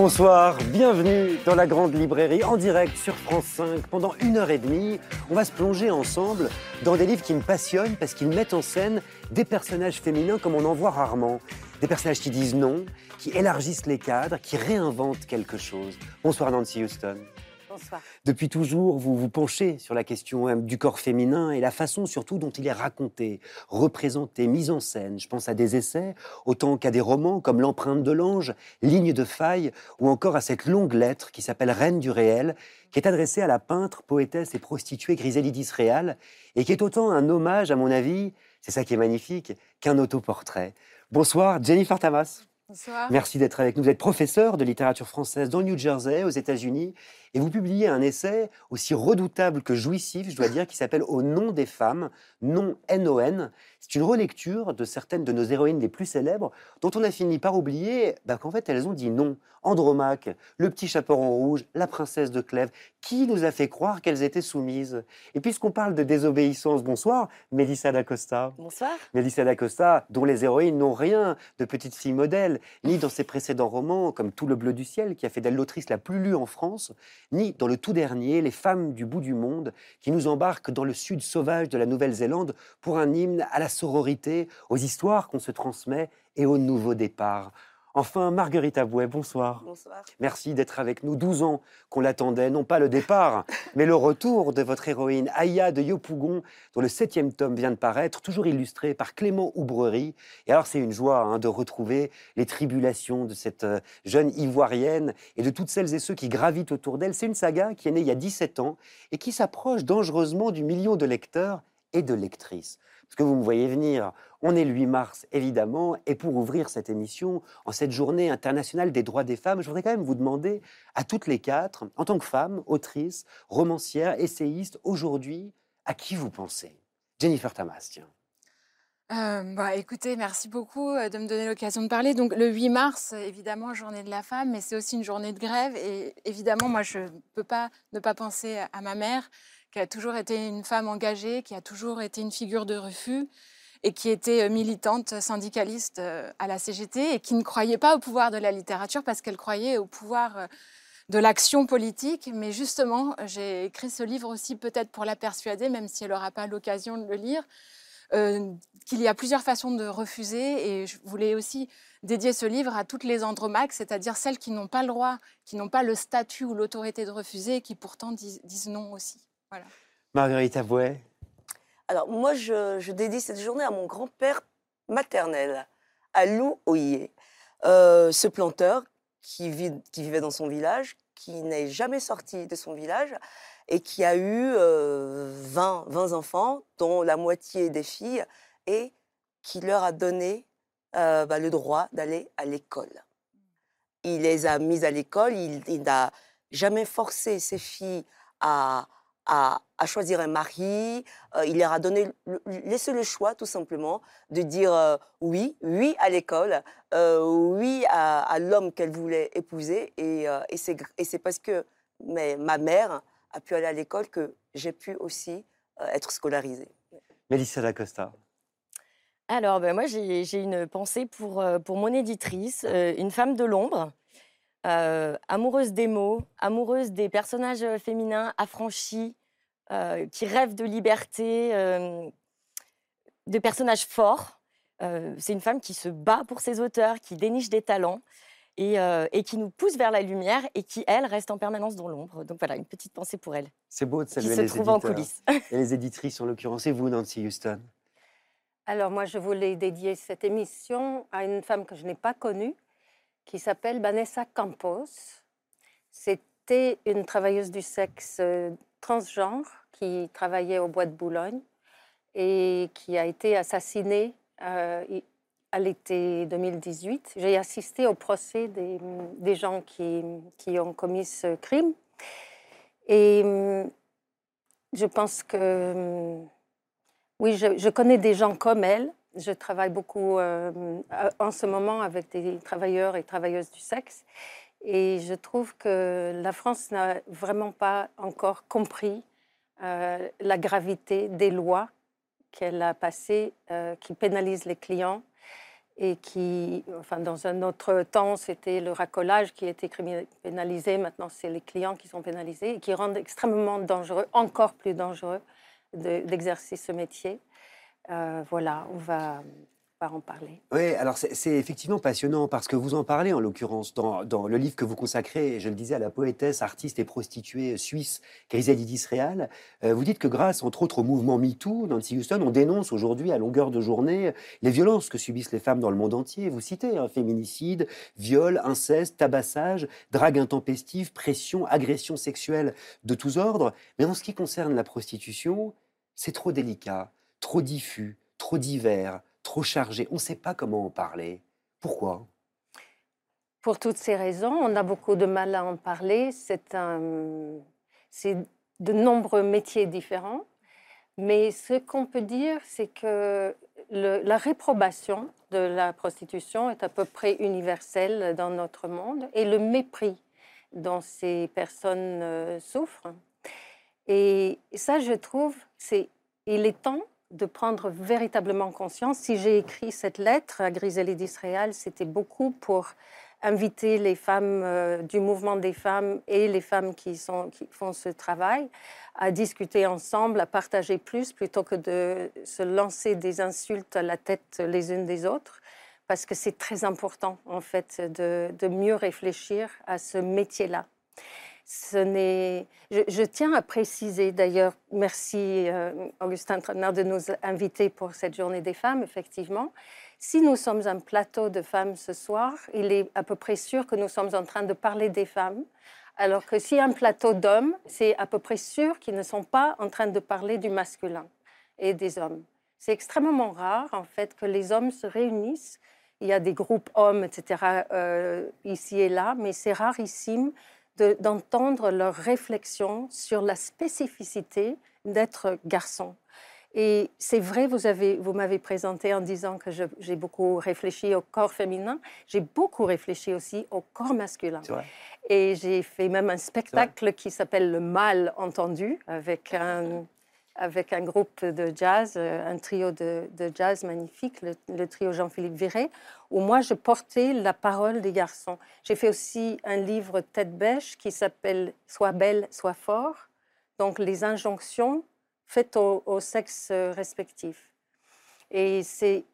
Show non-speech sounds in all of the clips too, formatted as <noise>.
Bonsoir, bienvenue dans la grande librairie en direct sur France 5. Pendant une heure et demie, on va se plonger ensemble dans des livres qui me passionnent parce qu'ils mettent en scène des personnages féminins comme on en voit rarement. Des personnages qui disent non, qui élargissent les cadres, qui réinventent quelque chose. Bonsoir Nancy Houston. Depuis toujours, vous vous penchez sur la question du corps féminin et la façon surtout dont il est raconté, représenté, mis en scène. Je pense à des essais, autant qu'à des romans comme L'empreinte de l'ange, Ligne de faille, ou encore à cette longue lettre qui s'appelle Reine du réel, qui est adressée à la peintre, poétesse et prostituée Griselidis Réal, et qui est autant un hommage, à mon avis, c'est ça qui est magnifique, qu'un autoportrait. Bonsoir, Jennifer Tamas. Bonsoir. Merci d'être avec nous. Vous êtes professeur de littérature française dans le New Jersey, aux États-Unis, et vous publiez un essai aussi redoutable que jouissif, je dois dire, qui s'appelle Au nom des femmes, non N-O-N. C'est une relecture de certaines de nos héroïnes les plus célèbres, dont on a fini par oublier bah, qu'en fait elles ont dit non. Andromaque, le petit chaperon rouge, la princesse de Clèves, qui nous a fait croire qu'elles étaient soumises? Et puisqu'on parle de désobéissance, bonsoir, Mélissa d'Acosta. Bonsoir. Mélissa d'Acosta, dont les héroïnes n'ont rien de petite fille modèle, ni dans ses précédents romans, comme Tout le bleu du ciel, qui a fait d'elle l'autrice la plus lue en France, ni dans le tout dernier, Les femmes du bout du monde, qui nous embarque dans le sud sauvage de la Nouvelle-Zélande pour un hymne à la sororité, aux histoires qu'on se transmet et au nouveau départ. Enfin, Marguerite Abouet, bonsoir. Bonsoir. Merci d'être avec nous. 12 ans qu'on l'attendait, non pas le départ, <laughs> mais le retour de votre héroïne, Aya de Yopougon, dont le septième tome vient de paraître, toujours illustré par Clément Oubrerie. Et alors, c'est une joie hein, de retrouver les tribulations de cette euh, jeune ivoirienne et de toutes celles et ceux qui gravitent autour d'elle. C'est une saga qui est née il y a 17 ans et qui s'approche dangereusement du million de lecteurs et de lectrices. Parce que vous me voyez venir, on est le 8 mars, évidemment, et pour ouvrir cette émission, en cette journée internationale des droits des femmes, je voudrais quand même vous demander à toutes les quatre, en tant que femme, autrice, romancière, essayiste, aujourd'hui, à qui vous pensez? Jennifer Tamas, tiens. Euh, bah, écoutez, merci beaucoup euh, de me donner l'occasion de parler. Donc, le 8 mars, évidemment, journée de la femme, mais c'est aussi une journée de grève. Et évidemment, moi, je ne peux pas ne pas penser à ma mère, qui a toujours été une femme engagée, qui a toujours été une figure de refus et qui était euh, militante syndicaliste euh, à la CGT et qui ne croyait pas au pouvoir de la littérature parce qu'elle croyait au pouvoir euh, de l'action politique. Mais justement, j'ai écrit ce livre aussi peut-être pour la persuader, même si elle n'aura pas l'occasion de le lire, qu'il y a plusieurs façons de refuser. Et je voulais aussi dédier ce livre à toutes les andromaques, c'est-à-dire celles qui n'ont pas le droit, qui n'ont pas le statut ou l'autorité de refuser et qui pourtant disent, disent non aussi. Voilà. Marguerite Avouet. Alors, moi, je, dédie cette journée à mon grand-père maternel, à Lou Oyer, euh, ce planteur qui, vivait dans son village, qui n'est jamais sorti de son village et qui a eu 20, euh, enfants, dont la moitié des filles, et qui leur a donné euh, bah, le droit d'aller à l'école. Il les a mises à l'école, il n'a jamais forcé ses filles à, à, choisir un mari. Euh, il leur a donné, laissé le choix tout simplement de dire euh, oui, oui à l'école, euh, oui à, l'homme qu'elle voulait épouser. Et, et c'est parce que mais, ma mère a pu aller à l'école que j'ai pu aussi être scolarisée. Mélissa Lacosta. Alors, ben moi, j'ai une pensée pour, pour mon éditrice, une femme de l'ombre, amoureuse des mots, amoureuse des personnages féminins affranchis, euh, qui rêvent de liberté, euh, de personnages forts. Euh, c'est une femme qui se bat pour ses auteurs, qui déniche des talents. Et, qui nous pousse vers la lumière et qui, elle, reste en permanence dans l'ombre. Donc voilà, une petite pensée pour elle. C'est beau de saluer les éditeurs. en coulisses. et les éditrices, en l'occurrence. Et vous, Nancy Houston? Alors moi, je voulais dédier cette émission à une femme que je n'ai pas connue, qui s'appelle Vanessa Campos. C'était une travailleuse du sexe transgenre qui travaillait au bois de Boulogne et qui a été assassinée euh, à l'été 2018. J'ai assisté au procès des, gens qui, qui, ont commis ce crime. Et je pense que Oui, je, je connais des gens comme elle. Je travaille beaucoup euh, en ce moment avec des travailleurs et travailleuses du sexe. Et je trouve que la France n'a vraiment pas encore compris euh, la gravité des lois qu'elle a passées euh, qui pénalisent les clients et qui, enfin, dans un autre temps, c'était le racolage qui était pénalisé. Maintenant, c'est les clients qui sont pénalisés et qui rendent extrêmement dangereux, encore plus dangereux, d'exercer ce métier. Euh, voilà, on va en parler. Oui, alors c'est effectivement passionnant parce que vous en parlez en l'occurrence dans, le livre que vous consacrez, je le disais, à la poétesse, artiste et prostituée suisse Griselidis Real. Euh, vous dites que grâce, entre autres, au mouvement MeToo, Nancy Houston, on dénonce aujourd'hui à longueur de journée les violences que subissent les femmes dans le monde entier. Vous citez hein, féminicide, viol, inceste, tabassage, drague intempestive, pression, agression sexuelle de tous ordres. Mais en ce qui concerne la prostitution, c'est trop délicat, trop diffus, trop divers trop chargé. On ne sait pas comment en parler. Pourquoi? Pour toutes ces raisons, on a beaucoup de mal à en parler. C'est de nombreux métiers différents. Mais ce qu'on peut dire, c'est que la réprobation de la prostitution est à peu près universelle dans notre monde et le mépris dont ces personnes euh, souffrent. Et ça, je trouve, c'est il est temps de prendre véritablement conscience. Si j'ai écrit cette lettre à Griselide d'Israël, c'était beaucoup pour inviter les femmes euh, du mouvement des femmes et les femmes qui, sont, qui font ce travail à discuter ensemble, à partager plus, plutôt que de se lancer des insultes à la tête les unes des autres, parce que c'est très important, en fait, de mieux réfléchir à ce métier-là. Je, tiens à préciser d'ailleurs, merci euh, Augustin Trenard de nous inviter pour cette journée des femmes, effectivement. Si nous sommes un plateau de femmes ce soir, il est à peu près sûr que nous sommes en train de parler des femmes, alors que si un plateau d'hommes, c'est à peu près sûr qu'ils ne sont pas en train de parler du masculin et des hommes. C'est extrêmement rare, en fait, que les hommes se réunissent. Il y a des groupes hommes, etc., euh, ici et là, mais c'est rarissime d'entendre leurs réflexions sur la spécificité d'être garçon. Et c'est vrai, vous, avez, vous m'avez présenté en disant que j'ai beaucoup réfléchi au corps féminin. J'ai beaucoup réfléchi aussi au corps masculin. Et j'ai fait même un spectacle qui s'appelle Le Mal entendu, avec un, avec un groupe de jazz, euh, un trio de, jazz magnifique, le, trio Jean-Philippe Viré, où moi je portais la parole des garçons. J'ai fait aussi un livre tête bêche qui s'appelle Sois belle, sois fort, donc les injonctions faites au, au sexe respectif. Et c'est,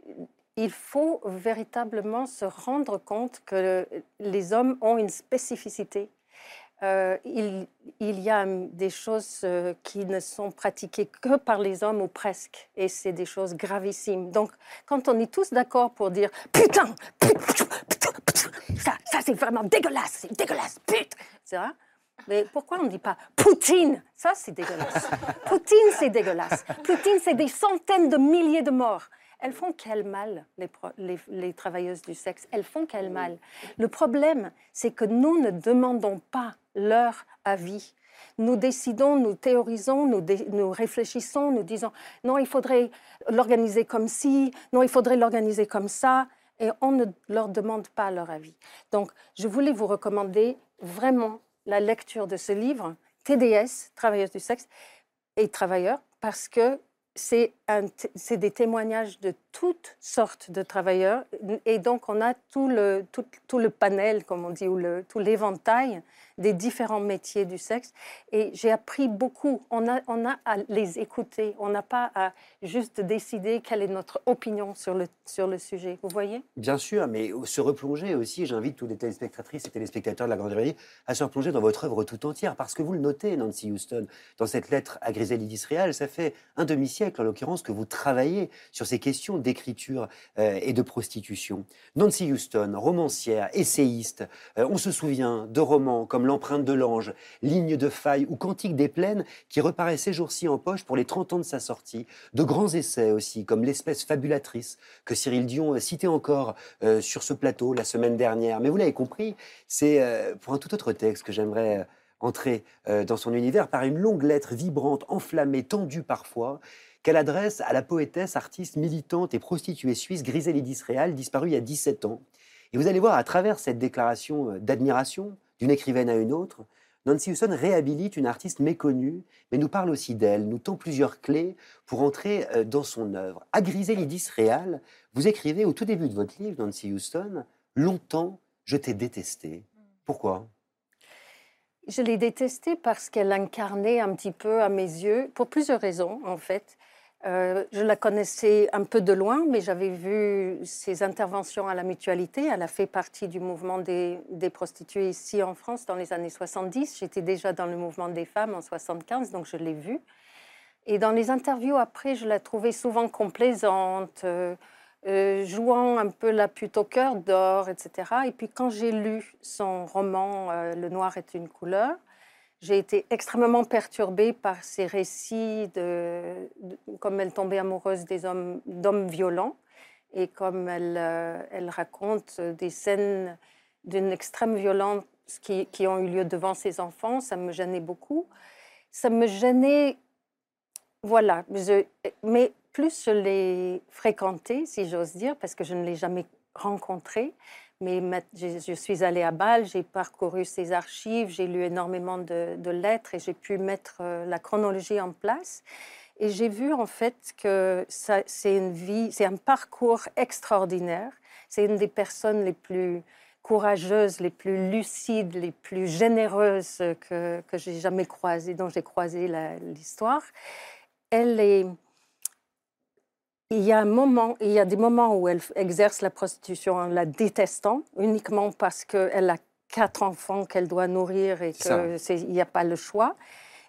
il faut véritablement se rendre compte que les hommes ont une spécificité euh, il, y a des choses euh, qui ne sont pratiquées que par les hommes ou presque, et c'est des choses gravissimes. Donc, quand on est tous d'accord pour dire putain, ça, ça c'est vraiment dégueulasse, c'est dégueulasse, putain, Mais pourquoi on ne dit pas Poutine? Ça, c'est dégueulasse. Poutine, c'est dégueulasse. Poutine, c'est des centaines de milliers de morts elles font quel mal, les, travailleuses du sexe? Elles font quel mal? Le problème, c'est que nous ne demandons pas leur avis. Nous décidons, nous théorisons, nous, nous réfléchissons, nous disons non, il faudrait l'organiser comme ci, non, il faudrait l'organiser comme ça, et on ne leur demande pas leur avis. Donc, je voulais vous recommander vraiment la lecture de ce livre, TDS, Travailleuses du sexe et travailleurs, parce que c'est des témoignages de toutes sortes de travailleurs. Et donc, on a tout le, tout, tout le panel, comme on dit, ou le, tout l'éventail des différents métiers du sexe. Et j'ai appris beaucoup. On a, on a à les écouter. On n'a pas à juste décider quelle est notre opinion sur le, sur le sujet. Vous voyez? Bien sûr, mais se replonger aussi, j'invite tous les téléspectatrices et téléspectateurs de la Grande Librairie à se replonger dans votre œuvre tout entière. Parce que vous le notez, Nancy Houston, dans cette lettre à Griselide Israël, ça fait un demi-siècle, en l'occurrence, que vous travaillez sur ces questions d'écriture euh, et de prostitution. Nancy Houston, romancière, essayiste, euh, on se souvient de romans comme L'empreinte de l'ange, Ligne de faille ou Cantique des plaines qui reparaît ces jours-ci en poche pour les 30 ans de sa sortie. De grands essais aussi, comme L'espèce fabulatrice que Cyril Dion citait encore euh, sur ce plateau la semaine dernière. Mais vous l'avez compris, c'est pour un tout autre texte que j'aimerais entrer dans son univers par une longue lettre vibrante, enflammée, tendue parfois, qu'elle adresse à la poétesse, artiste, militante et prostituée suisse Griselidis Real, disparue il y a 17 ans. Et vous allez voir, à travers cette déclaration euh, d'admiration d'une écrivaine à une autre, Nancy Houston réhabilite une artiste méconnue, mais nous parle aussi d'elle, nous tend plusieurs clés pour entrer euh, dans son œuvre. À Griselidis Real, vous écrivez au tout début de votre livre, Nancy Houston, Longtemps, je t'ai détesté. Pourquoi? Je l'ai détestée parce qu'elle incarnait un petit peu à mes yeux, pour plusieurs raisons en fait. Euh, je la connaissais un peu de loin, mais j'avais vu ses interventions à la mutualité. Elle a fait partie du mouvement des, prostituées ici en France dans les années 70. J'étais déjà dans le mouvement des femmes en 75, donc je l'ai vue. Et dans les interviews après, je la trouvais souvent complaisante, euh, euh, jouant un peu la pute au cœur d'or, etc. Et puis quand j'ai lu son roman Le noir est une couleur, j'ai été extrêmement perturbée par ces récits de, comme elle tombait amoureuse d'hommes violents et comme elle, euh, elle raconte des scènes d'une extrême violence qui, qui, ont eu lieu devant ses enfants. Ça me gênait beaucoup. Ça me gênait, voilà. mais plus je l'ai fréquentée, si j'ose dire, parce que je ne l'ai jamais rencontrée, mais je, suis allée à Bâle, j'ai parcouru ses archives, j'ai lu énormément de, lettres et j'ai pu mettre euh, la chronologie en place. Et j'ai vu en fait que c'est une vie, c'est un parcours extraordinaire. C'est une des personnes les plus courageuses, les plus lucides, les plus généreuses que, que j'ai jamais croisées, dont j'ai croisé l'histoire. Elle est il y a un moment, il y a des moments où elle exerce la prostitution en la détestant, uniquement parce qu'elle a quatre enfants qu'elle doit nourrir et qu'il n'y a pas le choix.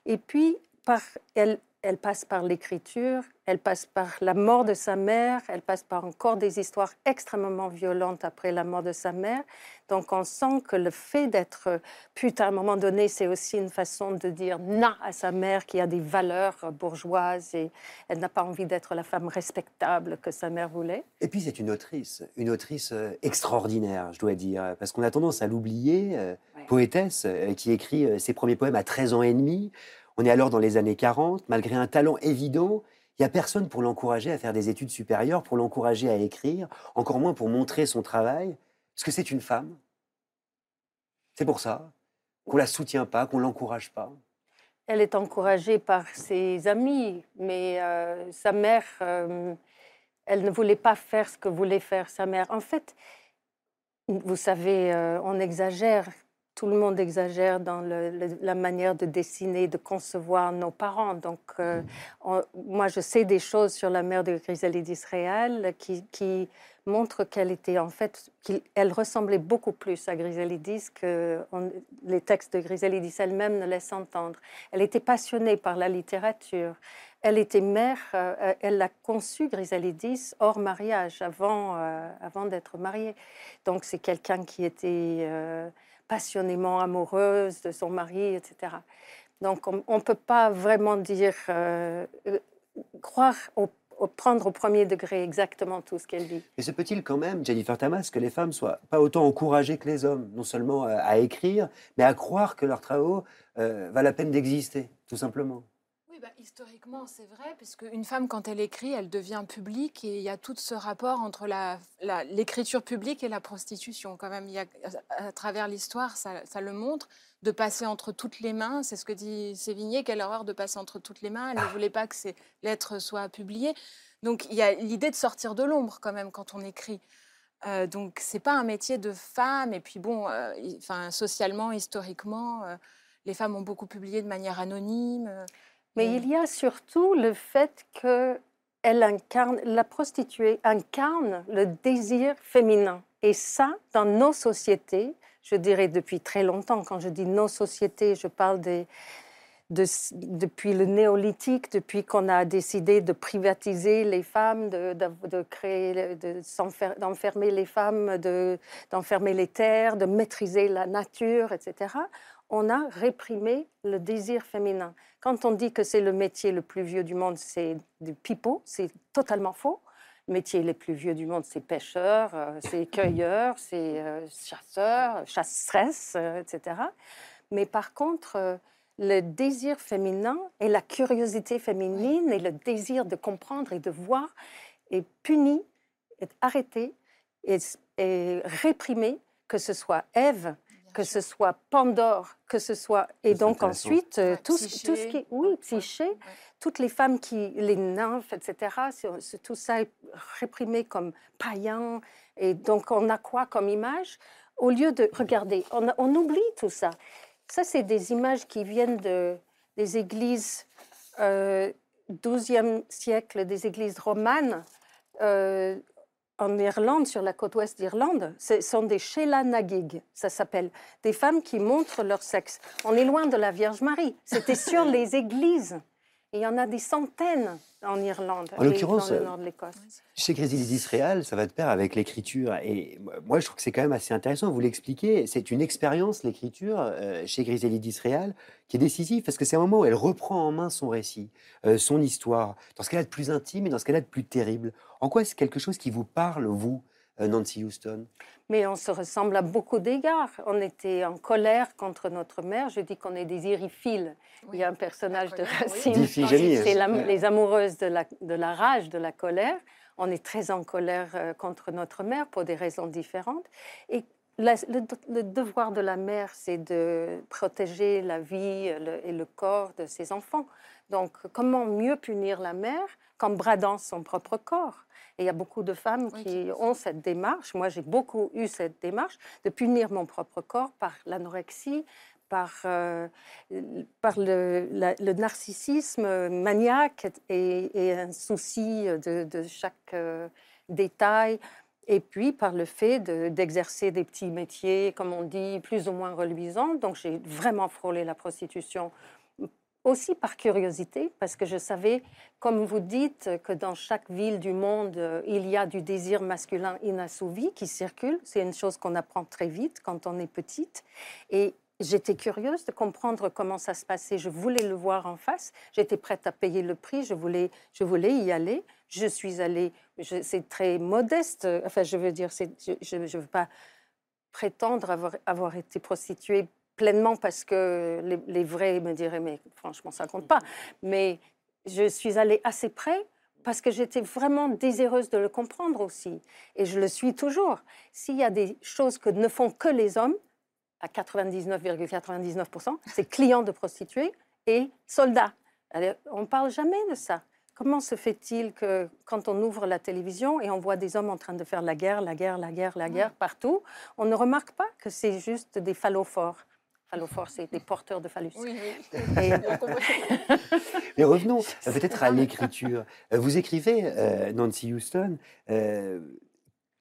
Et puis, par, elle, elle passe par l'écriture, elle passe par la mort de sa mère, elle passe par encore des histoires extrêmement violentes après la mort de sa mère. Donc on sent que le fait d'être pute à un moment donné, c'est aussi une façon de dire non à sa mère qui a des valeurs bourgeoises et elle n'a pas envie d'être la femme respectable que sa mère voulait. Et puis c'est une autrice, une autrice euh, extraordinaire, je dois dire, parce qu'on a tendance à l'oublier, euh, poétesse euh, qui écrit ses premiers poèmes à 13 ans et demi. On est alors dans les années 40, malgré un talent évident, il n'y a personne pour l'encourager à faire des études supérieures, pour l'encourager à écrire, encore moins pour montrer son travail, parce que c'est une femme. C'est pour ça qu'on la soutient pas, qu'on l'encourage pas. Elle est encouragée par ses amis, mais euh, sa mère, euh, elle ne voulait pas faire ce que voulait faire sa mère. En fait, vous savez, euh, on exagère tout le monde exagère dans la manière de dessiner, de concevoir nos parents. Donc, euh, moi, je sais des choses sur la mère de Griselidis Réal qui, qui montrent qu'elle était en fait, qu'elle ressemblait beaucoup plus à Griselidis que les textes de Griselidis elle-même ne laissent entendre. Elle était passionnée par la littérature. Elle était mère, euh, elle a conçu Griselidis hors mariage, avant, euh, avant d'être mariée. Donc, c'est quelqu'un qui était passionnément amoureuse de son mari, etc. Donc on ne peut pas vraiment dire, euh, euh, croire au, prendre au premier degré exactement tout ce qu'elle dit. Mais se peut-il quand même, Jennifer Tamas, que les femmes soient pas autant encouragées que les hommes, non seulement à, écrire, mais à croire que leurs travaux euh, la peine d'exister, tout simplement? Bah, historiquement, c'est vrai, puisque une femme, quand elle écrit, elle devient publique et il y a tout ce rapport entre l'écriture publique et la prostitution. Quand même, il y a, à, travers l'histoire, ça, le montre, de passer entre toutes les mains. C'est ce que dit Sévigné, quelle horreur de passer entre toutes les mains. Elle ne voulait pas que ces lettres soient publiées. Donc, il y a l'idée de sortir de l'ombre quand même quand on écrit. Euh, donc, c'est pas un métier de femme. Et puis, bon, euh, socialement, historiquement, euh, les femmes ont beaucoup publié de manière anonyme. Mais il y a surtout le fait que elle incarne, la prostituée incarne le désir féminin. Et ça, dans nos sociétés, je dirais depuis très longtemps, quand je dis nos sociétés, je parle des, de, depuis le néolithique, depuis qu'on a décidé de privatiser les femmes, de, de, créer, d'enfermer les femmes, d'enfermer les terres, de maîtriser la nature, etc on a réprimé le désir féminin. Quand on dit que c'est le métier le plus vieux du monde, c'est du pipeau, c'est totalement faux. Le métier le plus vieux du monde, c'est pêcheur, euh, c'est cueilleur, c'est euh, chasseur, chasseresse, euh, etc. Mais par contre, le désir féminin et la curiosité féminine et le désir de comprendre et de voir est puni, est arrêté et, et réprimé, que ce soit Ève, que ce soit Pandore, que ce soit... Et donc ensuite, euh, tout, ce- tout ce Psyché, qui... Oui, psyché, ouais. toutes les femmes qui... Les nymphes, etc., tout ça est réprimé comme païen. Et donc, on a quoi comme image? Au lieu de... Regardez, on, oublie tout ça. Ça, c'est des images qui viennent de, des églises euh, 12e siècle, des églises romanes. euh, en Irlande, sur la côte ouest d'Irlande, ce sont des Sheila Nagig, ça s'appelle, des femmes qui montrent leur sexe. On est loin de la Vierge Marie. C'était sur <laughs> les églises. Et il y en a des centaines en Irlande, En l'occurrence, dans le nord de l'Écosse. Réal, ça va de pair avec l'écriture. Et moi, je trouve que c'est quand même assez intéressant. Vous l'expliquez, c'est une expérience, l'écriture, euh, chez Chrysilidis Réal, qui est décisive parce que c'est un moment où elle reprend en main son récit, euh, son histoire, dans ce qu'elle a de plus intime et dans ce qu'elle a de plus terrible. En quoi est-ce quelque chose qui vous parle, vous, Nancy Houston Mais on se ressemble à beaucoup d'égards. On était en colère contre notre mère. Je dis qu'on est des iriphiles. Il y a un personnage de oui. Racine. D'Iphigénie, C'est les amoureuses de la, de la rage, de la colère. On est très en colère euh, contre notre mère pour des raisons différentes. Et la- le, le devoir de la mère, c'est de protéger la vie euh, le- et le corps de ses enfants. Donc, comment mieux punir la mère qu'en bradant son propre corps? Et il y a beaucoup de femmes Oui, qui ont cette démarche. Moi, j'ai beaucoup eu cette démarche de punir mon propre corps par l'anorexie, par, euh, par le, la- le narcissisme maniaque et, et un souci de, de chaque euh, détail. Et puis par le fait de- d'exercer des petits métiers, comme on dit, plus ou moins reluisants. Donc j'ai vraiment frôlé la prostitution aussi par curiosité, parce que je savais, comme vous dites, que dans chaque ville du monde, euh, il y a du désir masculin inassouvi qui circule. C'est une chose qu'on apprend très vite quand on est petite. Et j'étais curieuse de comprendre comment ça se passait. Je voulais le voir en face. J'étais prête à payer le prix. Je voulais, je voulais y aller. Je suis allée. C'est très modeste. Enfin, je veux dire, je ne veux pas prétendre avoir, avoir été prostituée pleinement parce que les, les vrais me diraient, mais franchement, ça compte pas. Mais je suis allée assez près parce que j'étais vraiment désireuse de le comprendre aussi. Et je le suis toujours. S'il y a des choses que ne font que les hommes, à 99,99%, c'est clients de prostituées et soldats. On ne parle jamais de ça. Comment se fait-il que quand on ouvre la télévision et on voit des hommes en train de faire la guerre, la guerre, la guerre, la guerre partout, on ne remarque pas que c'est juste des phallophores. Phallophores, c'est des porteurs de phallus. Oui, oui. <laughs> Et-. <laughs> Mais revenons peut-être à l'écriture. Euh, Vous écrivez, euh, Nancy Houston, euh,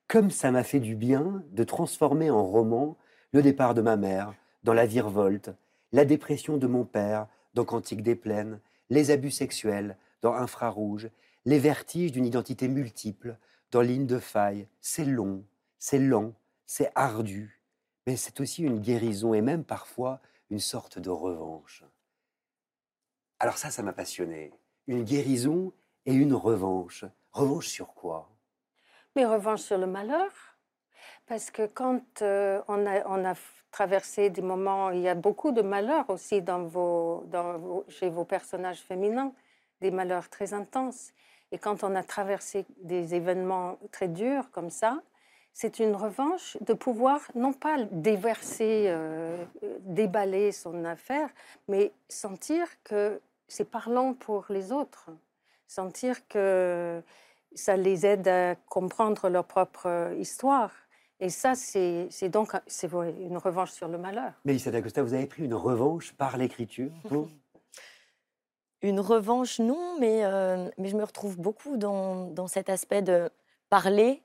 comme ça m'a fait du bien de transformer en roman le départ de ma mère dans La Virevolte, la dépression de mon père dans Cantique des Plaines, les abus sexuels dans Infrarouge, les vertiges d'une identité multiple dans Ligne de faille. C'est long, c'est lent, c'est ardu, mais c'est aussi une guérison et même parfois une sorte de revanche. Alors ça, ça m'a passionné. Une guérison et une revanche. Revanche sur quoi? Mais revanche sur le malheur. Parce que quand euh, on, a, traversé des moments, il y a beaucoup de malheurs aussi dans chez vos personnages féminins, des malheurs très intenses. Et quand on a traversé des événements très durs comme ça, c'est une revanche de pouvoir non pas déverser, euh, déballer son affaire, mais sentir que c'est parlant pour les autres. Sentir que ça les aide à comprendre leur propre histoire. Et ça, c'est donc c'est une revanche sur le malheur. Mélissa d'Acosta, vous avez pris une revanche par l'écriture vous <laughs> Une revanche, non, mais, euh, mais je me retrouve beaucoup dans, dans cet aspect de parler,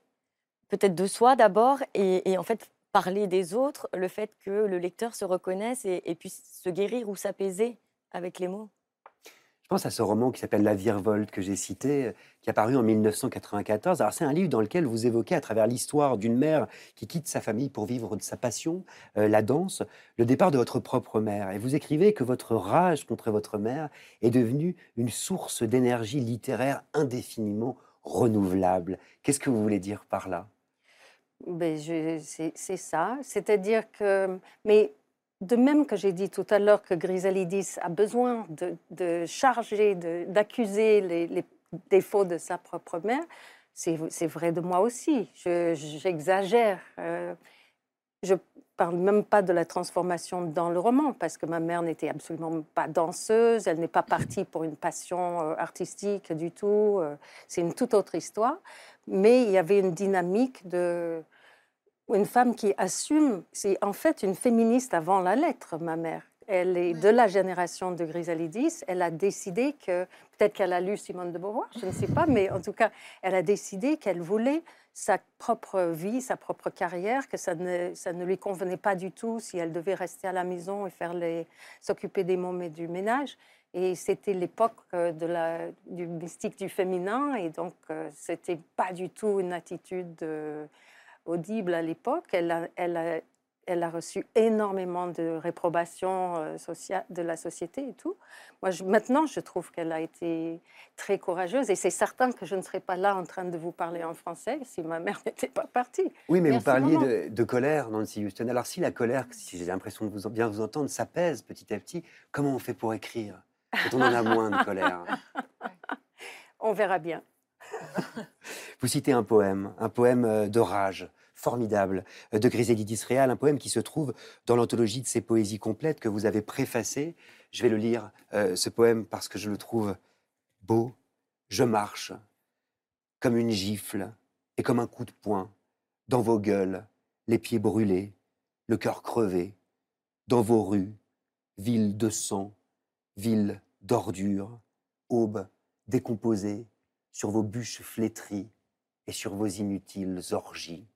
peut-être de soi d'abord, et, en fait parler des autres, le fait que le lecteur se reconnaisse et, puisse se guérir ou s'apaiser avec les mots. Je pense à ce roman qui s'appelle La Virevolte que j'ai cité, qui a paru en 1994. Alors c'est un livre dans lequel vous évoquez à travers l'histoire d'une mère qui quitte sa famille pour vivre de sa passion, euh, la danse, le départ de votre propre mère. Et vous écrivez que votre rage contre votre mère est devenue une source d'énergie littéraire indéfiniment renouvelable. Qu'est-ce que vous voulez dire par là? C'est c'est ça. C'est-à-dire que. Mais de même que j'ai dit tout à l'heure que Griselidis a besoin de, charger, d'accuser les, défauts de sa propre mère, c'est vrai de moi aussi. J'exagère. Euh, je parle même pas de la transformation dans le roman, parce que ma mère n'était absolument pas danseuse, elle n'est pas partie pour une passion euh, artistique du tout. Euh, c'est une toute autre histoire. Mais il y avait une dynamique de une femme qui assume, c'est en fait une féministe avant la lettre, ma mère. Elle est de la génération de Grisalidis. Elle a décidé que, peut-être qu'elle a lu Simone de Beauvoir, je ne sais pas, mais en tout cas, elle a décidé qu'elle voulait sa propre vie, sa propre carrière, que ça ne, ça ne lui convenait pas du tout si elle devait rester à la maison et faire les, s'occuper des mômes et du ménage. Et c'était l'époque euh, de la, du mystique du féminin, et donc euh, c'était pas du tout une attitude audible à l'époque. Elle elle, elle a reçu énormément de réprobation euh, de la société et tout. Moi, maintenant, je trouve qu'elle a été très courageuse et c'est certain que je ne serais pas là en train de vous parler en français si ma mère <laughs> n'était pas partie. Oui, mais vous parliez de, colère, Nancy Houston. Alors, si la colère, si j'ai l'impression de vous, bien vous entendre, s'apaise petit à petit, comment on fait pour écrire? Quand on en a moins de colère <laughs> On verra bien. Vous citez un poème, un poème euh, de rage formidable euh, de Griselidis Réal, un poème qui se trouve dans l'anthologie de ses poésies complètes que vous avez préfacé. Je vais le lire, euh, ce poème, parce que je le trouve beau. Je marche comme une gifle et comme un coup de poing dans vos gueules, les pieds brûlés, le cœur crevé, dans vos rues, ville de sang, ville d'ordures, aube décomposée sur vos bûches flétries et sur vos inutiles orgies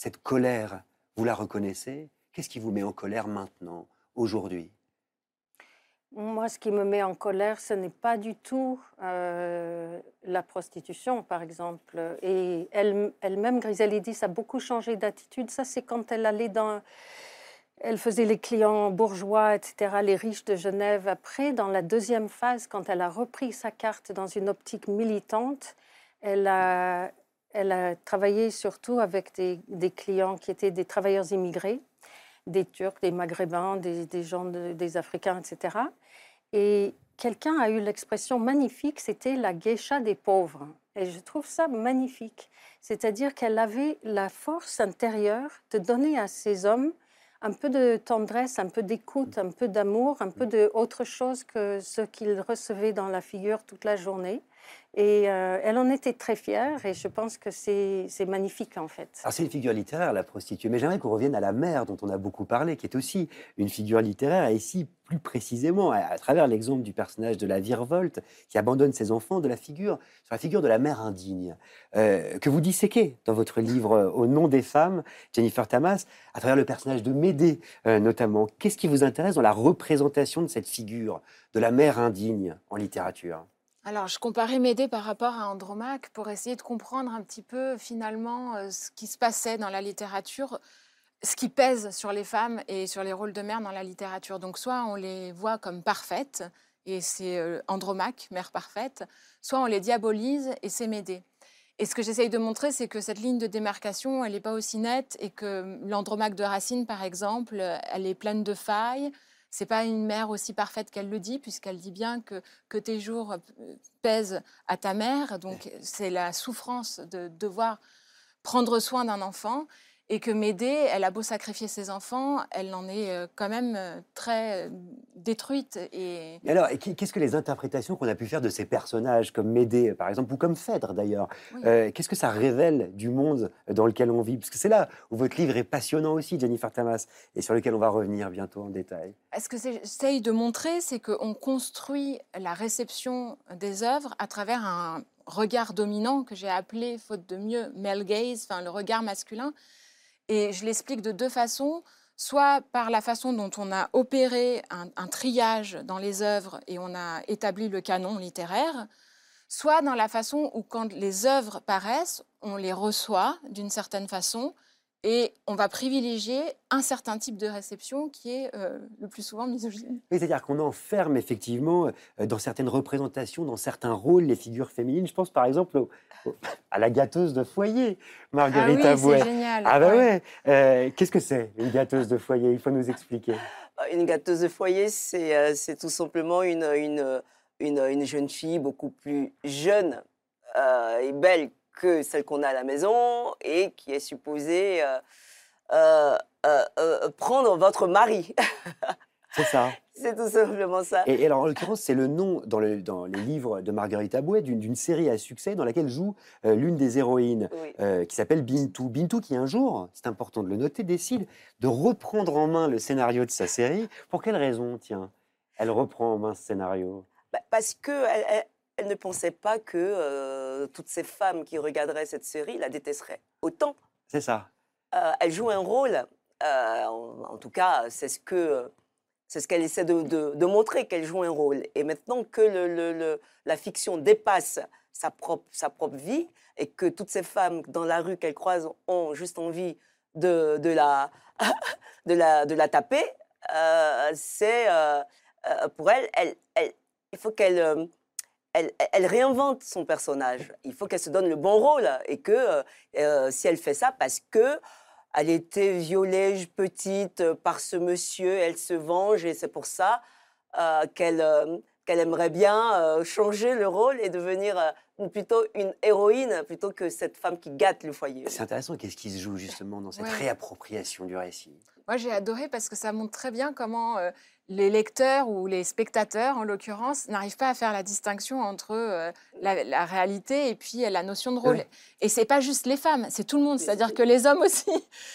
cette colère, vous la reconnaissez? Qu'est-ce qui vous met en colère maintenant, aujourd'hui? Moi, ce qui me met en colère, ce n'est pas du tout euh, la prostitution, par exemple. Et elle, elle-même, Griselidis, a beaucoup changé d'attitude. Ça, c'est quand elle allait dans... Elle faisait les clients bourgeois, etc., les riches de Genève. Après, dans la deuxième phase, quand elle a repris sa carte dans une optique militante, elle a, elle a travaillé surtout avec des, clients qui étaient des travailleurs immigrés, des Turcs, des Maghrébins, des, gens, des Africains, etc. Et quelqu'un a eu l'expression magnifique, c'était la geisha des pauvres. Et je trouve ça magnifique. C'est-à-dire qu'elle avait la force intérieure de donner à ces hommes un peu de tendresse, un peu d'écoute, un peu d'amour, un peu de autre chose que ce qu'ils recevaient dans la figure toute la journée. Et euh, elle en était très fière et je pense que c'est magnifique en fait. Alors c'est une figure littéraire, la prostituée, mais j'aimerais qu'on revienne à la mère dont on a beaucoup parlé, qui est aussi une figure littéraire, et ici plus précisément à, travers l'exemple du personnage de la virevolte qui abandonne ses enfants, de la figure, sur la figure de la mère indigne, euh, que vous disséquez dans votre livre euh, Au nom des femmes, Jennifer Tamas, à travers le personnage de Médée notamment. Qu'est-ce qui vous intéresse dans la représentation de cette figure de la mère indigne en littérature? Alors, je comparais Médée par rapport à Andromaque pour essayer de comprendre un petit peu finalement euh, ce qui se passait dans la littérature, ce qui pèse sur les femmes et sur les rôles de mère dans la littérature. Donc, soit on les voit comme parfaites, et c'est euh, Andromaque, mère parfaite, soit on les diabolise, et c'est Médée. Et ce que j'essaye de montrer, c'est que cette ligne de démarcation, elle n'est pas aussi nette, et que l'Andromaque de Racine, par exemple, elle est pleine de failles, c'est pas une mère aussi parfaite qu'elle le dit, puisqu'elle dit bien que, que tes jours euh, pèsent à ta mère. Donc, c'est la souffrance de devoir prendre soin d'un enfant et que Médée, elle a beau sacrifier ses enfants, elle en est euh, quand même euh, très euh, détruite. Et... alors, qu'est-ce que les interprétations qu'on a pu faire de ces personnages, comme Médée, par exemple, ou comme Phèdre d'ailleurs, qu'est-ce que ça révèle du monde dans lequel on vit? Parce que c'est là où votre livre est passionnant aussi, Jennifer Tamas, et sur lequel on va revenir bientôt en détail. Ce que j'essaye de montrer, c'est qu'on construit la réception des œuvres à travers un regard dominant que j'ai appelé, faute de mieux, male gaze, enfin le regard masculin. Et je l'explique de deux façons, soit par la façon dont on a opéré un, triage dans les œuvres et on a établi le canon littéraire, soit dans la façon où quand les œuvres paraissent, on les reçoit d'une certaine façon et on va privilégier un certain type de réception qui est euh, le plus souvent misogyne. C'est-à-dire qu'on enferme effectivement euh, dans certaines représentations, dans certains rôles, les figures féminines. Je pense par exemple à la gâteuse de foyer, Marguerite ah oui, C'est génial. Ah bah ouais. Euh, qu'est-ce que c'est une gâteuse de foyer? Il faut nous expliquer. Une gâteuse de foyer, c'est euh, tout simplement une, une, une, une jeune fille beaucoup plus jeune euh, et belle que celle qu'on a à la maison et qui est supposée euh, euh, euh, prendre votre mari. <laughs> C'est ça. c'est tout simplement ça. Et, et alors, en l'occurrence, c'est le nom dans, le- dans les livres de Marguerite Abouet d'une d'une série à succès dans laquelle joue euh, l'une des héroïnes. Oui. euh, qui s'appelle Bintou. Bintou qui un jour, c'est important de le noter, décide de reprendre en main le scénario de sa série. Pour quelle raison, tiens? Elle reprend en main ce scénario? Bah, parce que elle, elle- elle ne pensait pas que euh, toutes ces femmes qui regarderaient cette série la détesteraient. Autant, C'est ça. euh, elle joue un rôle, euh, en, en tout cas, c'est ce que c'est ce qu'elle essaie de, de- de montrer qu'elle joue un rôle. Et maintenant que le- le- le- la fiction dépasse sa propre, sa propre vie et que toutes ces femmes dans la rue qu'elle croise ont juste envie de, de, la, <laughs> de, la, de la taper, euh, c'est euh, pour elle, elle, elle- il faut qu'elle elle, elle réinvente son personnage. Il faut qu'elle se donne le bon rôle et que euh, euh, si elle fait ça parce que elle était violée petite par ce monsieur, elle se venge et c'est pour ça euh, qu'elle euh, qu'elle aimerait bien euh, changer le rôle et devenir euh, plutôt une héroïne plutôt que cette femme qui gâte le foyer. C'est intéressant. Qu'est-ce qui se joue justement dans cette Ouais. réappropriation du récit? Moi, j'ai adoré parce que ça montre très bien comment euh, les lecteurs ou les spectateurs, en l'occurrence, n'arrivent pas à faire la distinction entre euh, la, la réalité et puis euh, la notion de rôle. Ouais. Et c'est pas juste les femmes, c'est tout le monde, c'est-à-dire c'est- que les hommes aussi.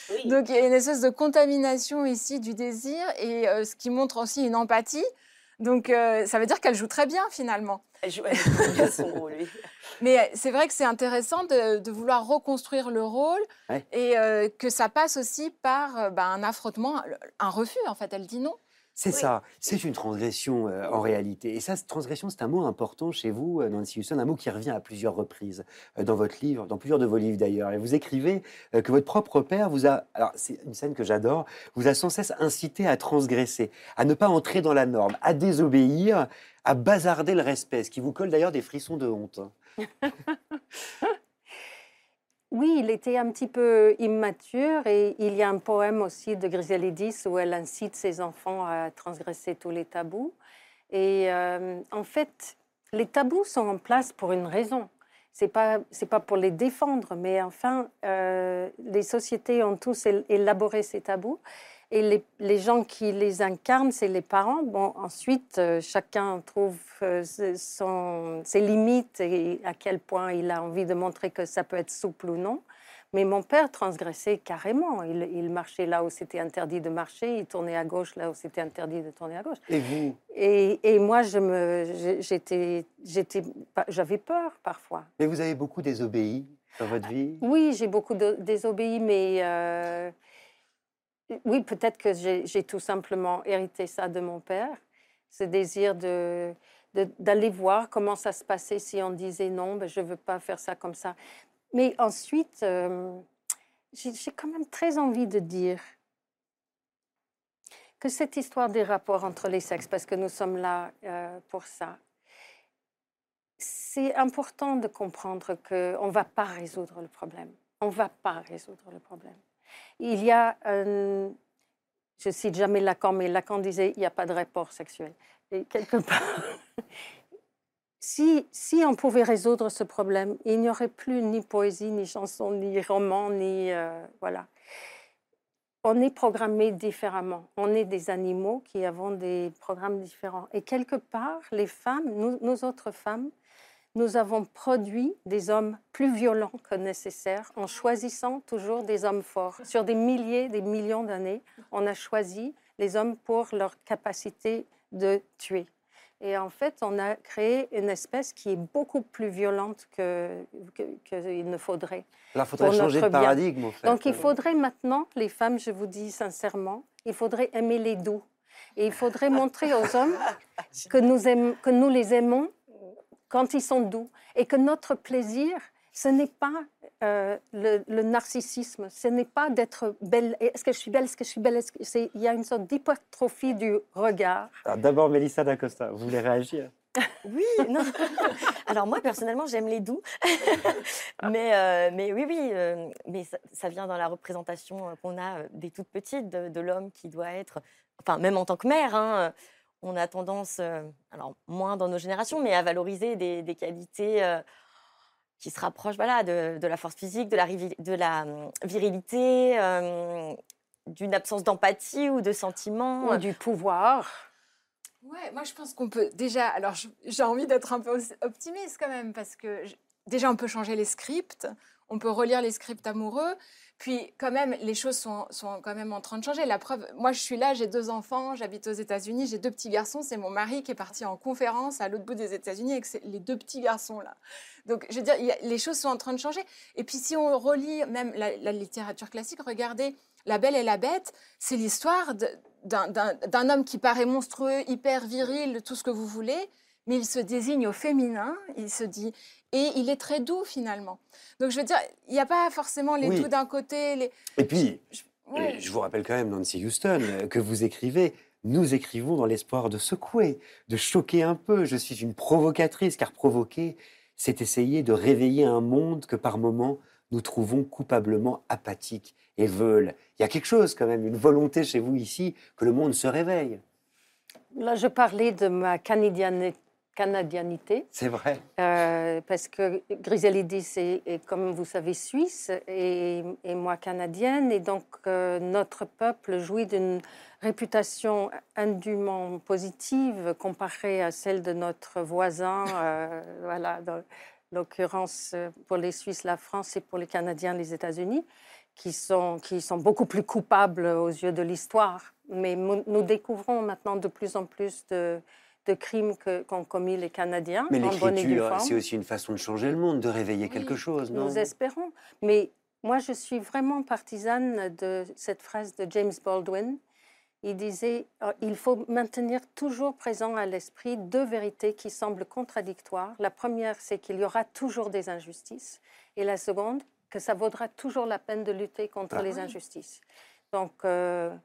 Oui. <laughs> Donc il y a une espèce de contamination ici du désir et euh, ce qui montre aussi une empathie. Donc ça veut dire qu'elle joue très bien finalement. Elle joue elle joue son rôle. oui. <laughs> Mais euh, c'est vrai que c'est intéressant de, de vouloir reconstruire le rôle Ouais. et euh, que ça passe aussi par euh, bah, un affrontement, un refus en fait. Elle dit non. C'est Oui. ça, c'est une transgression euh, en réalité. Et ça, cette transgression, c'est un mot important chez vous, euh, Nancy Houston, un mot qui revient à plusieurs reprises euh, dans votre livre, dans plusieurs de vos livres d'ailleurs. Et vous écrivez euh, que votre propre père vous a, alors c'est une scène que j'adore, vous a sans cesse incité à transgresser, à ne pas entrer dans la norme, à désobéir, à bazarder le respect, ce qui vous colle d'ailleurs des frissons de honte. <laughs> Oui, il était un petit peu immature et il y a un poème aussi de Griselidis où elle incite ses enfants à transgresser tous les tabous. Et euh, en fait, les tabous sont en place pour une raison. C'est pas pas pour les défendre, mais enfin, euh, les sociétés ont tous él- élaboré ces tabous. Et les, les gens qui les incarnent, c'est les parents. Bon, ensuite, euh, chacun trouve euh, son- ses limites et à quel point il a envie de montrer que ça peut être souple ou non. Mais mon père transgressait carrément. Il, il marchait là où c'était interdit de marcher, il tournait à gauche là où c'était interdit de tourner à gauche. Et vous? Et, et moi, je me, j'ai- j'étais, j'avais peur parfois. Mais vous avez beaucoup désobéi dans votre vie? Oui, j'ai beaucoup de- désobéi, mais euh, oui, peut-être que j'ai tout simplement hérité ça de mon père, ce désir de d'aller voir comment ça se passait si on disait non, ben, je ne veux pas faire ça comme ça. Mais ensuite, euh, j'ai j'ai quand même très envie de dire que cette histoire des rapports entre les sexes, parce que nous sommes là euh, pour ça, c'est important de comprendre qu'on ne va pas résoudre le problème. On ne va pas résoudre le problème. Il y a, un- je cite jamais Lacan, mais Lacan disait il n'y a pas de rapport sexuel. Et quelque part, <laughs> si, si on pouvait résoudre ce problème, il n'y aurait plus ni poésie, ni chanson, ni roman, ni. euh, voilà. On est programmé différemment. On est des animaux qui avons des programmes différents. Et quelque part, les femmes, nous autres femmes, nous avons produit des hommes plus violents que nécessaire en choisissant toujours des hommes forts. Sur des milliers, des millions d'années, on a choisi les hommes pour leur capacité de tuer. Et en fait, on a créé une espèce qui est beaucoup plus violente qu'il que, qu'il ne faudrait. Alors, il faudrait changer de paradigme, en fait. Donc, il faudrait maintenant, les femmes, je vous dis sincèrement, il faudrait aimer les doux. Et il faudrait montrer aux hommes <laughs> que nous, aimons, que nous les aimons quand ils sont doux. Et que notre plaisir, ce n'est pas euh, le, le narcissisme, ce n'est pas d'être belle. Est-ce que je suis belle Est-ce que je suis belle que Il y a une sorte d'hypertrophie du regard. D'abord, Mélissa D'Acosta, vous voulez réagir? Oui, non. <laughs> Alors moi personnellement j'aime les doux, mais, euh, mais oui oui, euh, mais ça, ça vient dans la représentation qu'on a des toutes petites de, de l'homme qui doit être, enfin même en tant que mère, hein, euh, on a tendance, euh, alors moins dans nos générations, mais à valoriser des, des qualités euh, qui se rapprochent voilà de, de la force physique, de la, rivi- de la hum, virilité, euh, d'une absence d'empathie ou de sentiment. Ou du pouvoir. Ouais, moi je pense qu'on peut déjà. Alors j'ai envie d'être un peu optimiste quand même parce que je- déjà on peut changer les scripts, on peut relire les scripts amoureux. Puis quand même les choses sont, sont quand même en train de changer. La preuve, moi je suis là, j'ai deux enfants, j'habite aux États-Unis, j'ai deux petits garçons. C'est mon mari qui est parti en conférence à l'autre bout des États-Unis avec les deux petits garçons là. Donc je veux dire, les choses sont en train de changer. Et puis si on relit même la, la littérature classique, regardez La Belle et la Bête, c'est l'histoire d'un homme qui paraît monstrueux, hyper viril, tout ce que vous voulez, mais il se désigne au féminin, il se dit, et il est très doux finalement. Donc je veux dire, il n'y a pas forcément les Oui. doux d'un côté, les... Et puis, Ouais. Je vous rappelle quand même, Nancy Houston, euh, que vous écrivez. Nous écrivons dans l'espoir de secouer, de choquer un peu. Je suis une provocatrice, car provoquer, c'est essayer de réveiller un monde que par moments nous trouvons coupablement apathique et veule. Il y a quelque chose quand même, une volonté chez vous ici que le monde se réveille. Là, je parlais de ma canadiani- canadianité. C'est vrai. Euh, parce que Griselidis est, est, comme vous savez, suisse et, et moi canadienne. Et donc, euh, notre peuple jouit d'une réputation indûment positive comparée à celle de notre voisin. euh, <laughs> voilà, dans l'occurrence, pour les Suisses, la France et pour les Canadiens, les États-Unis, qui sont, qui sont beaucoup plus coupables aux yeux de l'histoire. Mais nous découvrons maintenant de plus en plus de de crimes qu'ont commis les Canadiens Mais l'écriture, forme. c'est aussi une façon de changer le monde, de réveiller Oui, quelque chose, non? Nous espérons. Mais moi, je suis vraiment partisane de cette phrase de James Baldwin. Il disait euh, il faut maintenir toujours présent à l'esprit deux vérités qui semblent contradictoires. La première, c'est qu'il y aura toujours des injustices. Et la seconde, que ça vaudra toujours la peine de lutter contre Ah les oui. injustices. Donc, euh,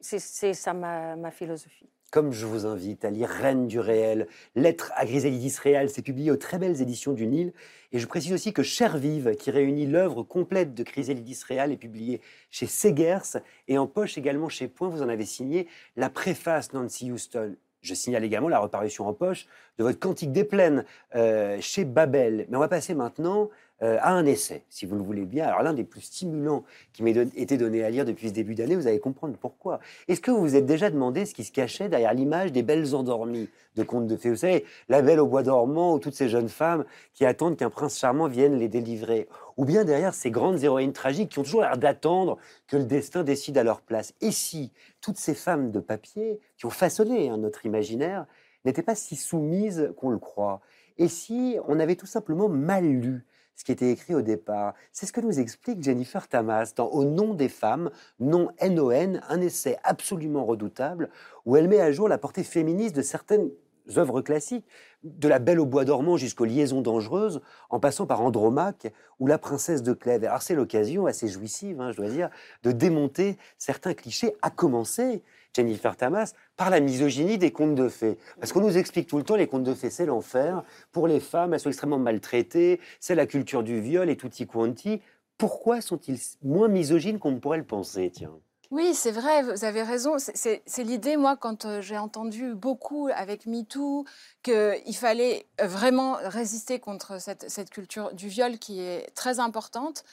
c'est c'est ça ma, ma philosophie. Comme je vous invite à lire Reine du réel, Lettre à Griselidis Réal, c'est publié aux très belles éditions du Nil. Et je précise aussi que Cher Vive, qui réunit l'œuvre complète de Griselidis Réal, est publié chez Segers et en poche également chez Point. Vous en avez signé la préface Nancy Houston. Je signale également la reparution en poche de votre Cantique des Plaines euh, chez Babel. Mais on va passer maintenant euh, à un essai, si vous le voulez bien. Alors l'un des plus stimulants qui m'a don- été donné à lire depuis ce début d'année, vous allez comprendre pourquoi. Est-ce que vous vous êtes déjà demandé ce qui se cachait derrière l'image des belles endormies de contes de fées? Vous savez, la belle au bois dormant ou toutes ces jeunes femmes qui attendent qu'un prince charmant vienne les délivrer. Ou bien derrière ces grandes héroïnes tragiques qui ont toujours l'air d'attendre que le destin décide à leur place. Et si toutes ces femmes de papier qui ont façonné hein, notre imaginaire n'étaient pas si soumises qu'on le croit? Et si on avait tout simplement mal lu ce qui était écrit au départ. C'est ce que nous explique Jennifer Tamas dans Au nom des femmes, non NON, un essai absolument redoutable où elle met à jour la portée féministe de certaines œuvres classiques, de la Belle au bois dormant jusqu'aux Liaisons dangereuses, en passant par Andromaque ou La princesse de Clèves. Alors c'est l'occasion assez jouissive, hein, je dois dire, de démonter certains clichés, à commencer, Jennifer Tamas, par la misogynie des contes de fées. Parce qu'on nous explique tout le temps, les contes de fées, c'est l'enfer. Pour les femmes, elles sont extrêmement maltraitées, c'est la culture du viol et tutti quanti. Pourquoi sont-ils moins misogynes qu'on ne pourrait le penser, tiens? Oui, c'est vrai, vous avez raison. C'est- l'idée, moi, quand euh, j'ai entendu beaucoup avec MeToo, qu'il fallait vraiment résister contre cette, cette culture du viol qui est très importante.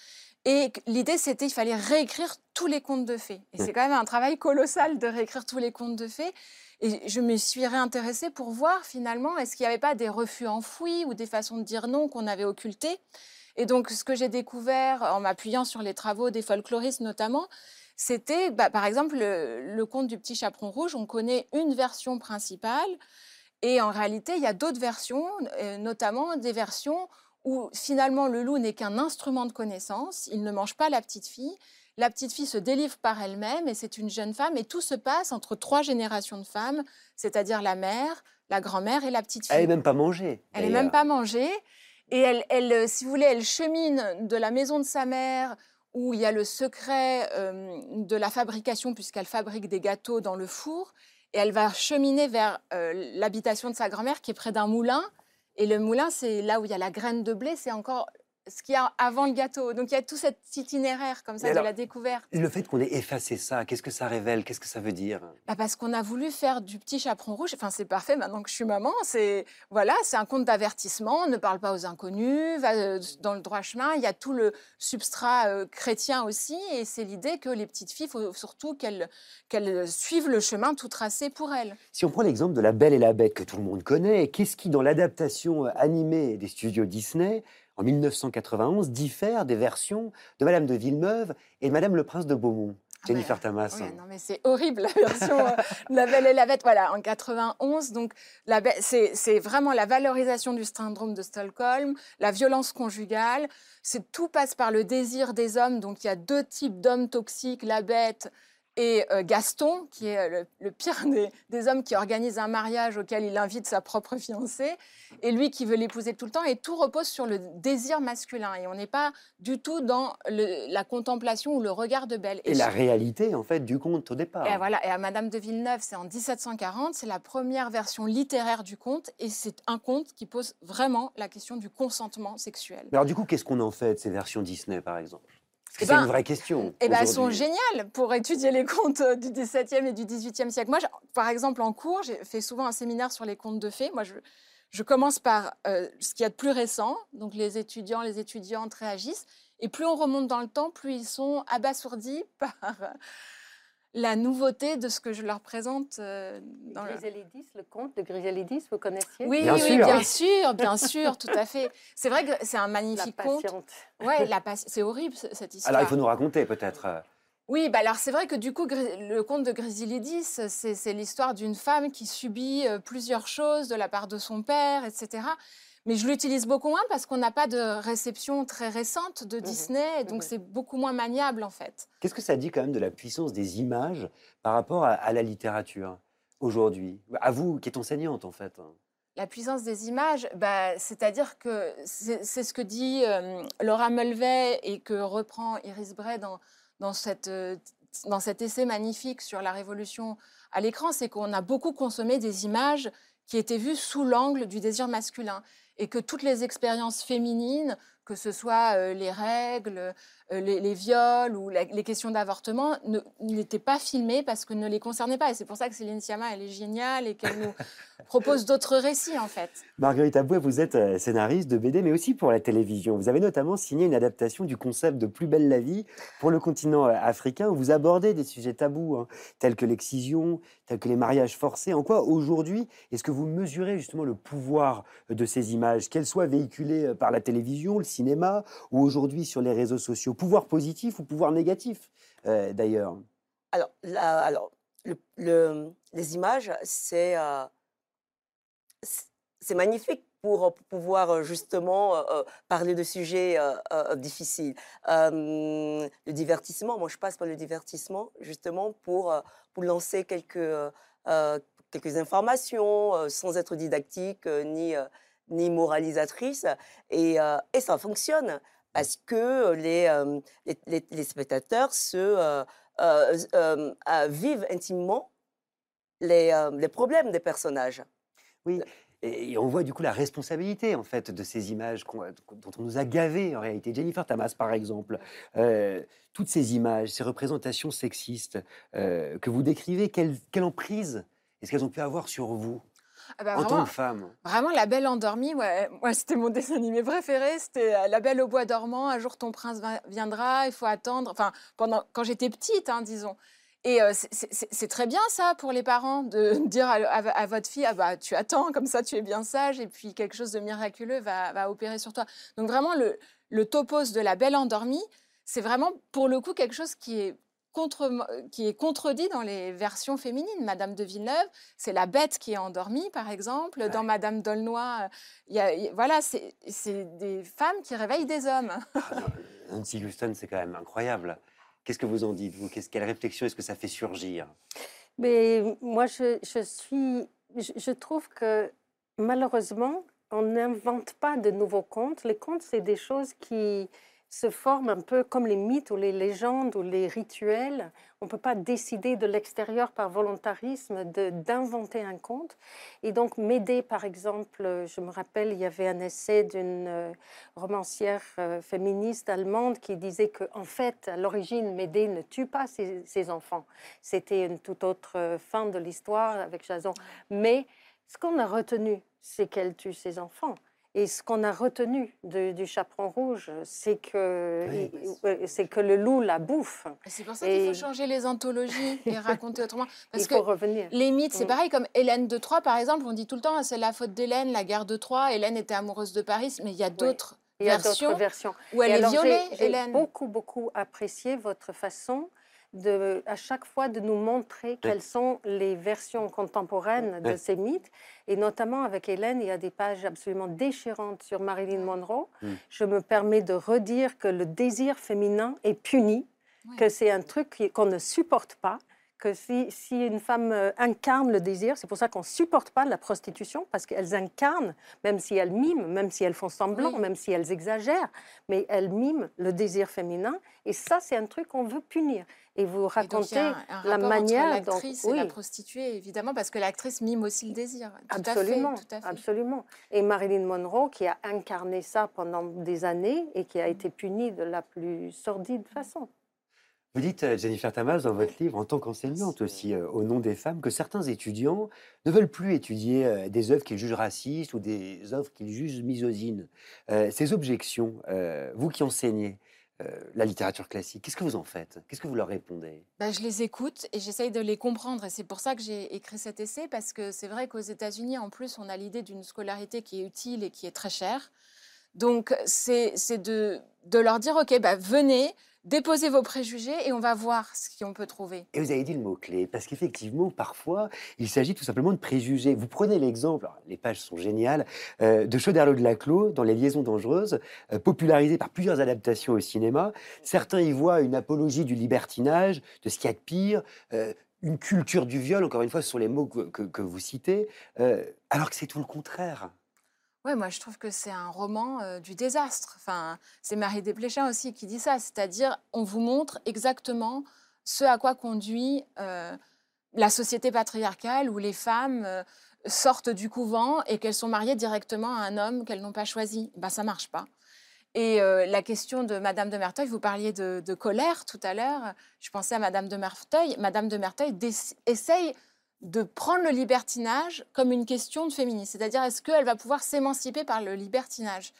Et l'idée, c'était qu'il fallait réécrire tous les contes de fées. Et c'est quand même un travail colossal de réécrire tous les contes de fées. Et je me suis réintéressée pour voir finalement, est-ce qu'il n'y avait pas des refus enfouis ou des façons de dire non qu'on avait occultées. Et donc, ce que j'ai découvert en m'appuyant sur les travaux des folkloristes notamment, c'était, bah, par exemple, le, le conte du petit chaperon rouge. On connaît une version principale, et en réalité, il y a d'autres versions, euh, notamment des versions où finalement le loup n'est qu'un instrument de connaissance. Il ne mange pas la petite fille. La petite fille se délivre par elle-même, et c'est une jeune femme. Et tout se passe entre trois générations de femmes, c'est-à-dire la mère, la grand-mère et la petite fille. Elle n'est même pas mangée. Elle n'est même pas mangée. Et elle, elle, euh, si vous voulez, elle chemine de la maison de sa mère, où il y a le secret euh, de la fabrication, puisqu'elle fabrique des gâteaux dans le four. et elle va cheminer vers euh, l'habitation de sa grand-mère qui est près d'un moulin. Et le moulin, c'est là où il y a la graine de blé, c'est encore ce qu'il y a avant le gâteau. Donc il y a tout cet itinéraire comme ça de la découverte. Le fait qu'on ait effacé ça, qu'est-ce que ça révèle? Qu'est-ce que ça veut dire? Bah, parce qu'on a voulu faire du petit chaperon rouge. Enfin, c'est parfait maintenant que je suis maman. C'est voilà, c'est un conte d'avertissement. Ne parle pas aux inconnus. Va euh, dans le droit chemin. Il y a tout le substrat euh, chrétien aussi, et c'est l'idée que les petites filles, faut surtout qu'elles qu'elles suivent le chemin tout tracé pour elles. Si on prend l'exemple de La Belle et la Bête que tout le monde connaît, qu'est-ce qui, dans l'adaptation euh, animée des studios Disney, en 1991, diffère des versions de Madame de Villeneuve et de Madame le Prince de Beaumont Ah Jennifer Tamas. Ouais, non, mais c'est horrible la version euh, <laughs> La Belle et la Bête. Voilà, en 91, donc c'est c'est vraiment la valorisation du syndrome de Stockholm, la violence conjugale. C'est tout passe par le désir des hommes. Donc il y a deux types d'hommes toxiques, la Bête et euh, Gaston, qui est euh, le, le pire <laughs> des, des hommes qui organise un mariage auquel il invite sa propre fiancée, et lui qui veut l'épouser tout le temps. Et tout repose sur le désir masculin. Et on n'est pas du tout dans le- la contemplation ou le regard de Belle. Et la réalité, en fait, du conte au départ. Et voilà, et à Madame de Villeneuve, c'est en 1740, c'est la première version littéraire du conte, et c'est un conte qui pose vraiment la question du consentement sexuel. Mais alors, du coup, qu'est-ce qu'on en fait de ces versions Disney, par exemple? C'est ben, une vraie question. Eh ben, elles sont géniales pour étudier les contes euh, du XVIIe et du XVIIIe siècle. Moi, je- par exemple, en cours, j'ai fait souvent un séminaire sur les contes de fées. Moi, je, je commence par euh, ce qu'il y a de plus récent, donc les étudiants, les étudiantes réagissent, et plus on remonte dans le temps, plus ils sont abasourdis <laughs> par la nouveauté de ce que je leur présente euh, dans le... Griselidis, le conte de Griselidis, vous connaissiez? Oui, Bien oui, oui, sûr. bien sûr, bien sûr, tout à fait. C'est vrai que c'est un La magnifique conte. patiente. Ouais, <laughs> la c'est horrible ce- cette histoire. Alors, il faut nous raconter, peut-être. euh, Oui, bah alors c'est vrai que du coup, le conte de Grisilidis, c'est c'est l'histoire d'une femme qui subit euh, plusieurs choses de la part de son père, etc. Mais je l'utilise beaucoup moins parce qu'on n'a pas de réception très récente de Disney, et donc mhm. c'est beaucoup moins maniable en fait. Qu'est-ce que ça dit quand même de la puissance des images par rapport à, à la littérature aujourd'hui? À vous, qui êtes enseignante, en fait. La puissance des images, bah, c'est-à-dire que c'est c'est ce que dit euh, Laura Mulvey et que reprend Iris Bray dans, dans, cette, euh, dans cet essai magnifique sur la révolution à l'écran, c'est qu'on a beaucoup consommé des images qui étaient vues sous l'angle du désir masculin et que toutes les expériences féminines, que ce soit euh, les règles, les, les viols ou la- les questions d'avortement, n'étaient pas filmées parce que ne les concernaient pas. Et c'est pour ça que Céline Sciamma, elle est géniale et qu'elle nous <laughs> propose d'autres récits en fait. Marguerite Abouet, vous êtes euh, scénariste de BD, mais aussi pour la télévision. Vous avez notamment signé une adaptation du concept de Plus belle la vie pour le continent euh, africain, où vous abordez des sujets tabous, hein, tels que l'excision, tels que les mariages forcés. En quoi, aujourd'hui, est-ce que vous mesurez justement le pouvoir euh, de ces images, qu'elles soient véhiculées euh, par la télévision, le cinéma, ou aujourd'hui sur les réseaux sociaux Pouvoir positif ou pouvoir négatif, euh, d'ailleurs Alors, les images, c'est euh, magnifique pour pouvoir euh, justement parler de sujets difficiles. Le divertissement, moi je passe par le divertissement justement pour, lancer quelques, informations sans être didactique ni, moralisatrice. Et ça fonctionne parce que les, euh, les, les- les spectateurs se, euh, vivent intimement les, les problèmes des personnages. Oui, et on voit du coup la responsabilité en fait de ces images dont on nous a gavés en réalité. Jennifer Tamas par exemple, Euh, toutes ces images, ces représentations sexistes euh, que vous décrivez, quelle, quelle emprise est-ce qu'elles ont pu avoir sur vous? Ah bah, en vraiment, tant que femme Vraiment, La Belle endormie, ouais, moi, c'était mon <laughs> dessin animé préféré. C'était euh, La Belle au bois dormant. Un jour, ton prince viendra, il faut attendre. Enfin, pendant, quand j'étais petite, hein, disons. Et euh, c'est- très bien, ça, pour les parents, de <laughs> dire à, à- à votre fille ah bah, Tu attends, comme ça, tu es bien sage, et puis quelque chose de miraculeux va, va opérer sur toi. Donc, vraiment, le, le topos de La Belle endormie, c'est vraiment, pour le coup, quelque chose qui est. Contre, qui est contredit dans les versions féminines. Madame de Villeneuve, c'est la bête qui est endormie, par exemple. Dans Madame d'Aulnoy, euh, y a- y voilà, c'est des femmes qui réveillent des hommes. Ah, Nancy Houston, c'est quand même incroyable. Qu'est-ce que vous en dites, vous? Qu'est-ce- Quelle réflexion est-ce que ça fait surgir? Mais moi, je, je suis, je, je trouve que malheureusement, on n'invente pas de nouveaux contes. Les contes, c'est des choses qui, se forment un peu comme les mythes ou les légendes ou les rituels. On ne peut pas décider de l'extérieur par volontarisme d'inventer un conte. Et donc m'aider, par exemple, je me rappelle, il y avait un essai d'une euh, romancière euh, féministe allemande qui disait que, en fait, à l'origine, Médée ne tue pas ses, ses enfants. C'était une toute autre euh, fin de l'histoire avec Jason. Mais ce qu'on a retenu, c'est qu'elle tue ses enfants. Et ce qu'on a retenu de- du chaperon rouge, c'est que, Oui. il- c'est que le loup la bouffe. C'est pour ça qu'il faut changer les anthologies <laughs> et raconter autrement. Parce Il que faut revenir. les mythes, c'est Mm. pareil, comme Hélène de Troie, par exemple, on dit tout le temps, c'est la faute d'Hélène, la guerre de Troie, Hélène était amoureuse de Paris, mais il y a d'autres Il y a versions d'autres versions. où elle Et est alors, j'ai- violée, J'ai Hélène. beaucoup, beaucoup apprécié votre façon de, à chaque fois de nous montrer quelles sont les versions contemporaines de ces mythes. Et notamment avec Hélène, il y a des pages absolument déchirantes sur Marilyn Monroe. Mm. Je me permets de redire que le désir féminin est puni, que c'est un truc qu'on ne supporte pas. Que si, si une femme euh, incarne le désir, c'est pour ça qu'on ne supporte pas la prostitution, parce qu'elles incarnent, même si elles miment, même si elles font semblant, Oui. même si elles exagèrent, mais elles miment le désir féminin. Et ça, c'est un truc qu'on veut punir. Et vous Et donc, il racontez y a un- un la manière entre dont- l'actrice et la prostituée, évidemment, parce que l'actrice mime aussi le désir. Tout Absolument, à fait, tout à fait. absolument. Et Marilyn Monroe, qui a incarné ça pendant des années et qui a été punie de la plus sordide façon. Vous dites, euh, Jennifer Tamas, dans votre livre, en tant qu'enseignante aussi, euh, au nom des femmes, que certains étudiants ne veulent plus étudier euh, des œuvres qu'ils jugent racistes ou des œuvres qu'ils jugent misogynes. Ces objections, vous qui enseignez la littérature classique, qu'est-ce que vous en faites? Qu'est-ce que vous leur répondez? Bah, je les écoute et j'essaye de les comprendre. Et c'est pour ça que j'ai écrit cet essai, parce que c'est vrai qu'aux États-Unis, en plus, on a l'idée d'une scolarité qui est utile et qui est très chère. Donc, c'est de, de leur dire, OK, bah, venez, déposez vos préjugés et on va voir ce qu'on peut trouver. Et vous avez dit le mot-clé, parce qu'effectivement, parfois, il s'agit tout simplement de préjugés. Vous prenez l'exemple, les pages sont géniales, euh, de Chauderlot de Laclos dans Les Liaisons dangereuses, euh, popularisé par plusieurs adaptations au cinéma. Certains y voient une apologie du libertinage, de ce qu'il y a de pire, euh, une culture du viol, encore une fois, ce sont les mots que, vous citez, alors que c'est tout le contraire. Ouais, moi je trouve que c'est un roman du désastre. Enfin, c'est Marie Desplechin aussi qui dit ça, c'est-à-dire on vous montre exactement ce à quoi conduit la société patriarcale où les femmes sortent du couvent et qu'elles sont mariées directement à un homme qu'elles n'ont pas choisi. Ben, ça marche pas. Et la question de Madame de Merteuil, vous parliez de, colère tout à l'heure. Je pensais à Madame de Merteuil. Madame de Merteuil essaye de prendre le libertinage comme une question de féminisme. C'est-à-dire, est-ce qu'elle va pouvoir s'émanciper par le libertinage?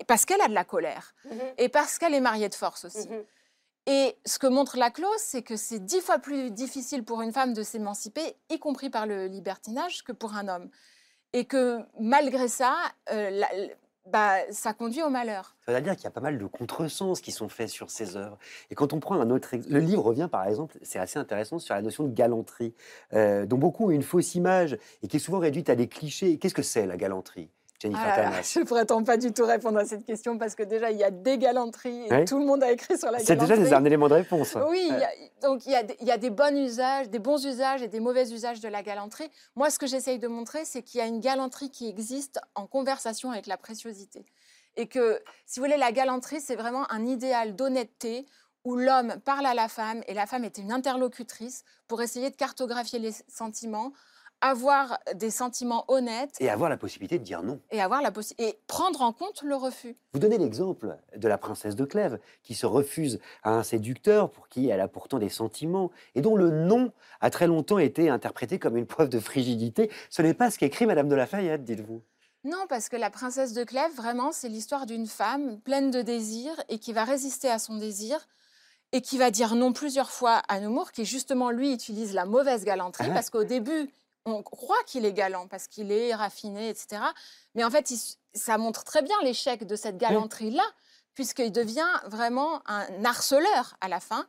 Et Parce qu'elle a de la colère. Et parce qu'elle est mariée de force aussi. Mhm. Et ce que montre la clause, c'est que c'est dix fois plus difficile pour une femme de s'émanciper, y compris par le libertinage, que pour un homme. Et que malgré ça, euh, la- bah, ça conduit au malheur. Ça veut dire qu'il y a pas mal de contresens qui sont faits sur ces œuvres. Et quand on prend un autre le livre revient par exemple, c'est assez intéressant sur la notion de galanterie, euh, dont beaucoup ont une fausse image et qui est souvent réduite à des clichés. Qu'est-ce que c'est la galanterie, Ah là là, Tamas je ne prétends pas du tout répondre à cette question parce que déjà, il y a des galanteries et tout le monde a écrit sur la C'est galanterie. déjà des- un élément de réponse. Oui, il y a- donc il y, a des- il y a des bons usages, des bons usages et des mauvais usages de la galanterie. Moi, ce que j'essaye de montrer, c'est qu'il y a une galanterie qui existe en conversation avec la préciosité. Et que, si vous voulez, la galanterie, c'est vraiment un idéal d'honnêteté où l'homme parle à la femme et la femme est une interlocutrice pour essayer de cartographier les sentiments, avoir des sentiments honnêtes Et avoir la possibilité de dire non. et avoir la possi- et prendre en compte le refus. Vous donnez l'exemple de la princesse de Clèves, qui se refuse à un séducteur pour qui elle a pourtant des sentiments, et dont le non a très longtemps été interprété comme une preuve de frigidité. Ce n'est pas ce qu'écrit Madame de Lafayette, dites-vous. Non, parce que la princesse de Clèves, vraiment, c'est l'histoire d'une femme pleine de désirs et qui va résister à son désir et qui va dire non plusieurs fois à Nemours, qui justement, lui, utilise la mauvaise galanterie, Ah. parce qu'au début, on croit qu'il est galant, parce qu'il est raffiné, etc. Mais en fait, il ça montre très bien l'échec de cette galanterie-là, puisqu'il devient vraiment un harceleur à la fin.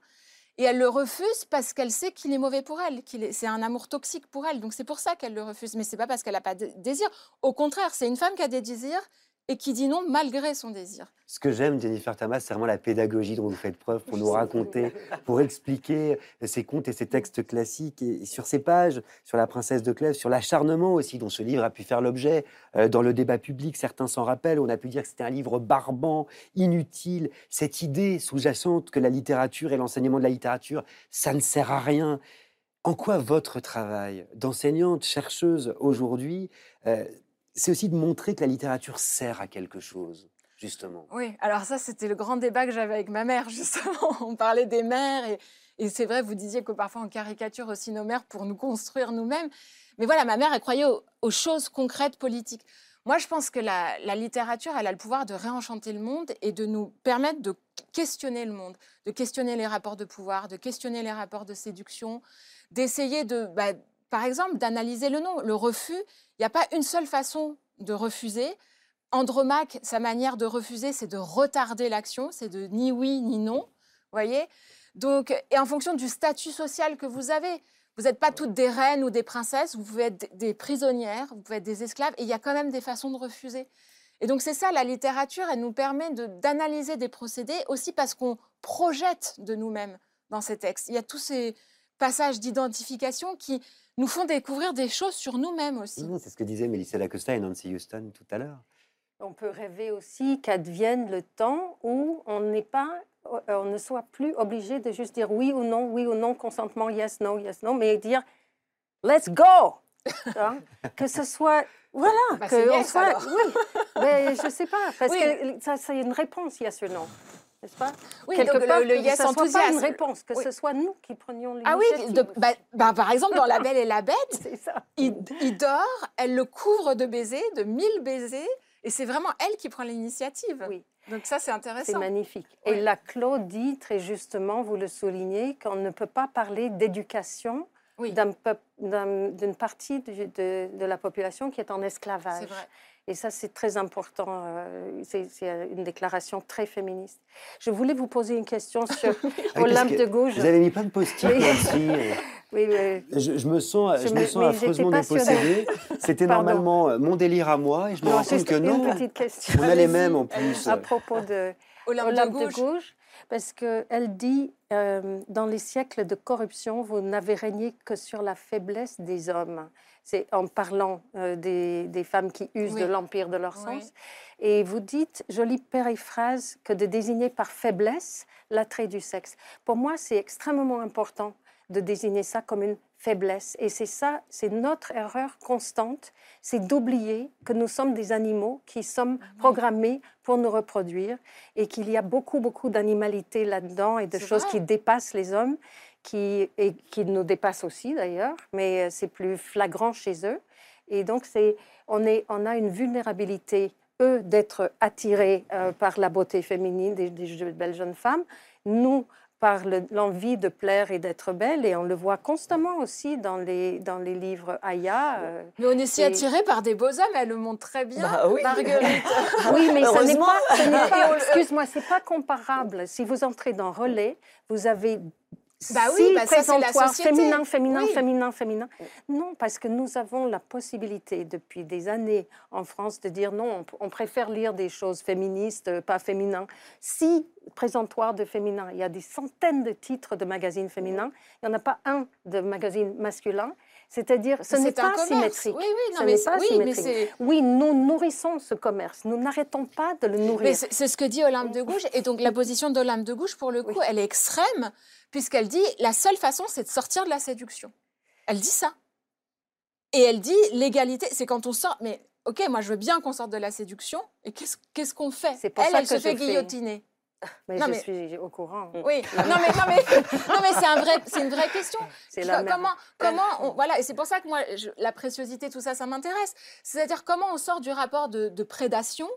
Et elle le refuse parce qu'elle sait qu'il est mauvais pour elle, qu'il est, c'est un amour toxique pour elle. Donc c'est pour ça qu'elle le refuse. Mais c'est pas parce qu'elle n'a pas de désir. Au contraire, c'est une femme qui a des désirs et qui dit non malgré son désir. Ce que j'aime, Jennifer Thomas, c'est vraiment la pédagogie dont vous faites preuve pour nous raconter, pour expliquer ces contes et ces textes classiques. Et sur ces pages, sur la princesse de Clèves, sur l'acharnement aussi dont ce livre a pu faire l'objet euh, dans le débat public, certains s'en rappellent, on a pu dire que c'était un livre barbant, inutile, cette idée sous-jacente que la littérature et l'enseignement de la littérature, ça ne sert à rien. En quoi votre travail d'enseignante, chercheuse aujourd'hui, euh, c'est aussi de montrer que la littérature sert à quelque chose justement. Oui, alors ça, c'était le grand débat que j'avais avec ma mère, <laughs> justement. On parlait des mères, et, c'est vrai, vous disiez que parfois on caricature aussi nos mères pour nous construire nous-mêmes. Mais voilà, ma mère, elle croyait aux, choses concrètes politiques. Moi, je pense que la, la, littérature, elle a le pouvoir de réenchanter le monde et de nous permettre de questionner le monde, de questionner les rapports de pouvoir, de questionner les rapports de séduction, d'essayer de, bah, par exemple, d'analyser le non. Le refus, il n'y a pas une seule façon de refuser. Andromaque, sa manière de refuser, c'est de retarder l'action, c'est de ni oui ni non. Voyez Donc, et en fonction du statut social que vous avez, vous n'êtes pas toutes des reines ou des princesses, vous pouvez être des prisonnières, vous pouvez être des esclaves, et il y a quand même des façons de refuser. Et donc c'est ça, la littérature, elle nous permet d'analyser des procédés aussi parce qu'on projette de nous-mêmes dans ces textes. Il y a tous ces passages d'identification qui nous font découvrir des choses sur nous-mêmes aussi. c'est ce que disaient Melissa Lacosta et Nancy Houston tout à l'heure. On peut rêver aussi qu'advienne le temps où on n'est pas, euh, on ne soit plus obligé de juste dire oui ou non, oui ou non, consentement, yes, no, yes, no, mais dire let's go. Hein? <laughs> que ce soit voilà, bah, que on soit. Oui, mais je sais pas, parce que ça, c'est une réponse yes ou non. N'est-ce pas? Oui, Quelque donc part, le, yes que enthousiasme. Soit pas une réponse, que ce soit nous qui prenions l'initiative. Ah oui, bah, bah, par exemple, dans La Belle et la Bête, <laughs> Il, il, dort, elle le couvre de baisers, de mille baisers, et c'est vraiment elle qui prend l'initiative. Oui. Donc ça, c'est intéressant. C'est magnifique. Et la Claude dit très justement, vous le soulignez, qu'on ne peut pas parler d'éducation d'une partie de, de, de, la population qui est en esclavage. C'est vrai. Et ça, c'est très important. Euh, c'est une déclaration très féministe. Je voulais vous poser une question <laughs> sur Olympe de Gouges. Vous avez mis plein de post-it aussi. <laughs> oui, oui. Je, me sens, je, me, sens affreusement dépossédée. C'était normalement euh, mon délire à moi et je me rends compte que non. On a les mêmes en plus. À propos de Olympe, de Gouges parce qu'elle dit euh, dans les siècles de corruption, vous n'avez régné que sur la faiblesse des hommes c'est en parlant euh, des, femmes qui usent de l'empire de leur sens. Et vous dites, jolie périphrase, que de désigner par faiblesse l'attrait du sexe. Pour moi, c'est extrêmement important de désigner ça comme une faiblesse. Et c'est ça, c'est notre erreur constante, c'est d'oublier que nous sommes des animaux qui sommes programmés pour nous reproduire et qu'il y a beaucoup, beaucoup d'animalité là-dedans et de choses qui dépassent les hommes qui, et qui nous dépassent aussi d'ailleurs, mais euh, c'est plus flagrant chez eux. Et donc, c'est, on, est, on a une vulnérabilité, eux, d'être attirés euh, par la beauté féminine des, des, belles jeunes femmes, nous, par l'envie de plaire et d'être belle, et on le voit constamment aussi dans les, dans les livres Aya. Euh, mais on est si attiré par des beaux hommes, elle le montre très bien, bah oui. Marguerite. <laughs> oui, mais ce n'est pas, pas <laughs> excuse-moi, c'est pas comparable. Si vous entrez dans Relais, vous avez bah oui, bah ça, c'est la société. féminin, féminin, féminin, féminin. Non, parce que nous avons la possibilité depuis des années en France de dire non, on, préfère lire des choses féministes, euh, pas féminins. Si présentoir de féminin, il y a des centaines de titres de magazines féminins, il n'y en a pas un de magazine masculin. C'est-à-dire, ce n'est pas symétrique. Oui, oui, non, mais pas oui, symétrique. oui, nous nourrissons ce commerce. Nous n'arrêtons pas de le nourrir. C'est ce que dit Olympe de Gouges. Et donc, la position d'Olympe de Gouges, pour le coup, elle est extrême puisqu'elle dit la seule façon, c'est de sortir de la séduction. Elle dit ça. Et elle dit l'égalité, c'est quand on sort. Mais ok, moi je veux bien qu'on sorte de la séduction. Et qu'est-ce qu'on fait? Elle, elle se fait guillotiner. <laughs> Mais je suis au courant. Oui, non mais, non mais, <laughs> non mais c'est un vrai, une vraie question. comment, comment, voilà, et c'est pour ça que moi, la préciosité, tout ça, ça m'intéresse. C'est-à-dire comment on sort du rapport de, de prédation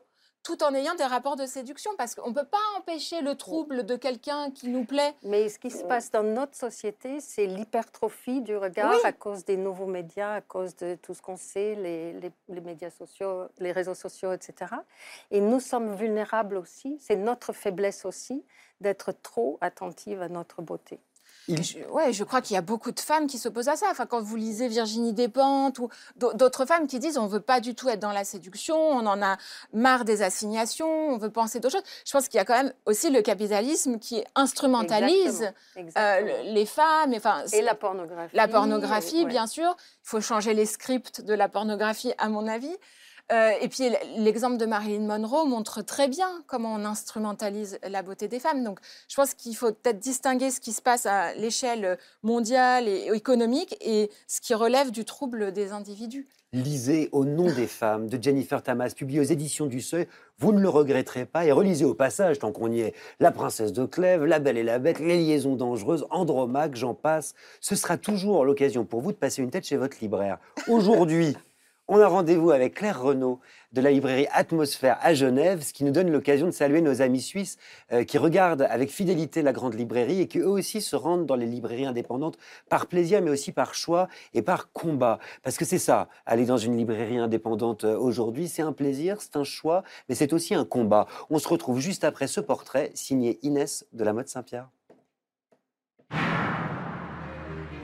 tout en ayant des rapports de séduction, parce qu'on ne peut pas empêcher le trouble de quelqu'un qui nous plaît. Mais ce qui se passe dans notre société, c'est l'hypertrophie du regard à cause des nouveaux médias, à cause de tout ce qu'on sait, les, les, médias sociaux, les réseaux sociaux, etc. Et nous sommes vulnérables aussi, c'est notre faiblesse aussi, d'être trop attentive à notre beauté. Je, ouais, je crois qu'il y a beaucoup de femmes qui s'opposent à ça. Enfin, quand vous lisez Virginie Despentes ou d'autres femmes qui disent on veut pas du tout être dans la séduction, on en a marre des assignations, on veut penser d'autres choses. Je pense qu'il y a quand même aussi le capitalisme qui instrumentalise euh, les femmes. Enfin, et la pornographie. La pornographie, bien sûr. Il faut changer les scripts de la pornographie, à mon avis. Euh, et puis l'exemple de Marilyn Monroe montre très bien comment on instrumentalise la beauté des femmes. Donc je pense qu'il faut peut-être distinguer ce qui se passe à l'échelle mondiale et économique et ce qui relève du trouble des individus. Lisez Au nom des femmes de Jennifer Tamas, publié aux éditions du Seuil. Vous ne le regretterez pas. Et relisez au passage, tant qu'on y est, La princesse de Clèves, La belle et la bête, Les liaisons dangereuses, Andromaque, j'en passe. Ce sera toujours l'occasion pour vous de passer une tête chez votre libraire. Aujourd'hui, on a rendez-vous avec Claire Renaud de la librairie Atmosphère à Genève, ce qui nous donne l'occasion de saluer nos amis suisses euh, qui regardent avec fidélité la grande librairie et qui eux aussi se rendent dans les librairies indépendantes par plaisir, mais aussi par choix et par combat. Parce que c'est ça, aller dans une librairie indépendante euh, aujourd'hui, c'est un plaisir, c'est un choix, mais c'est aussi un combat. On se retrouve juste après ce portrait signé Inès de la mode Saint-Pierre.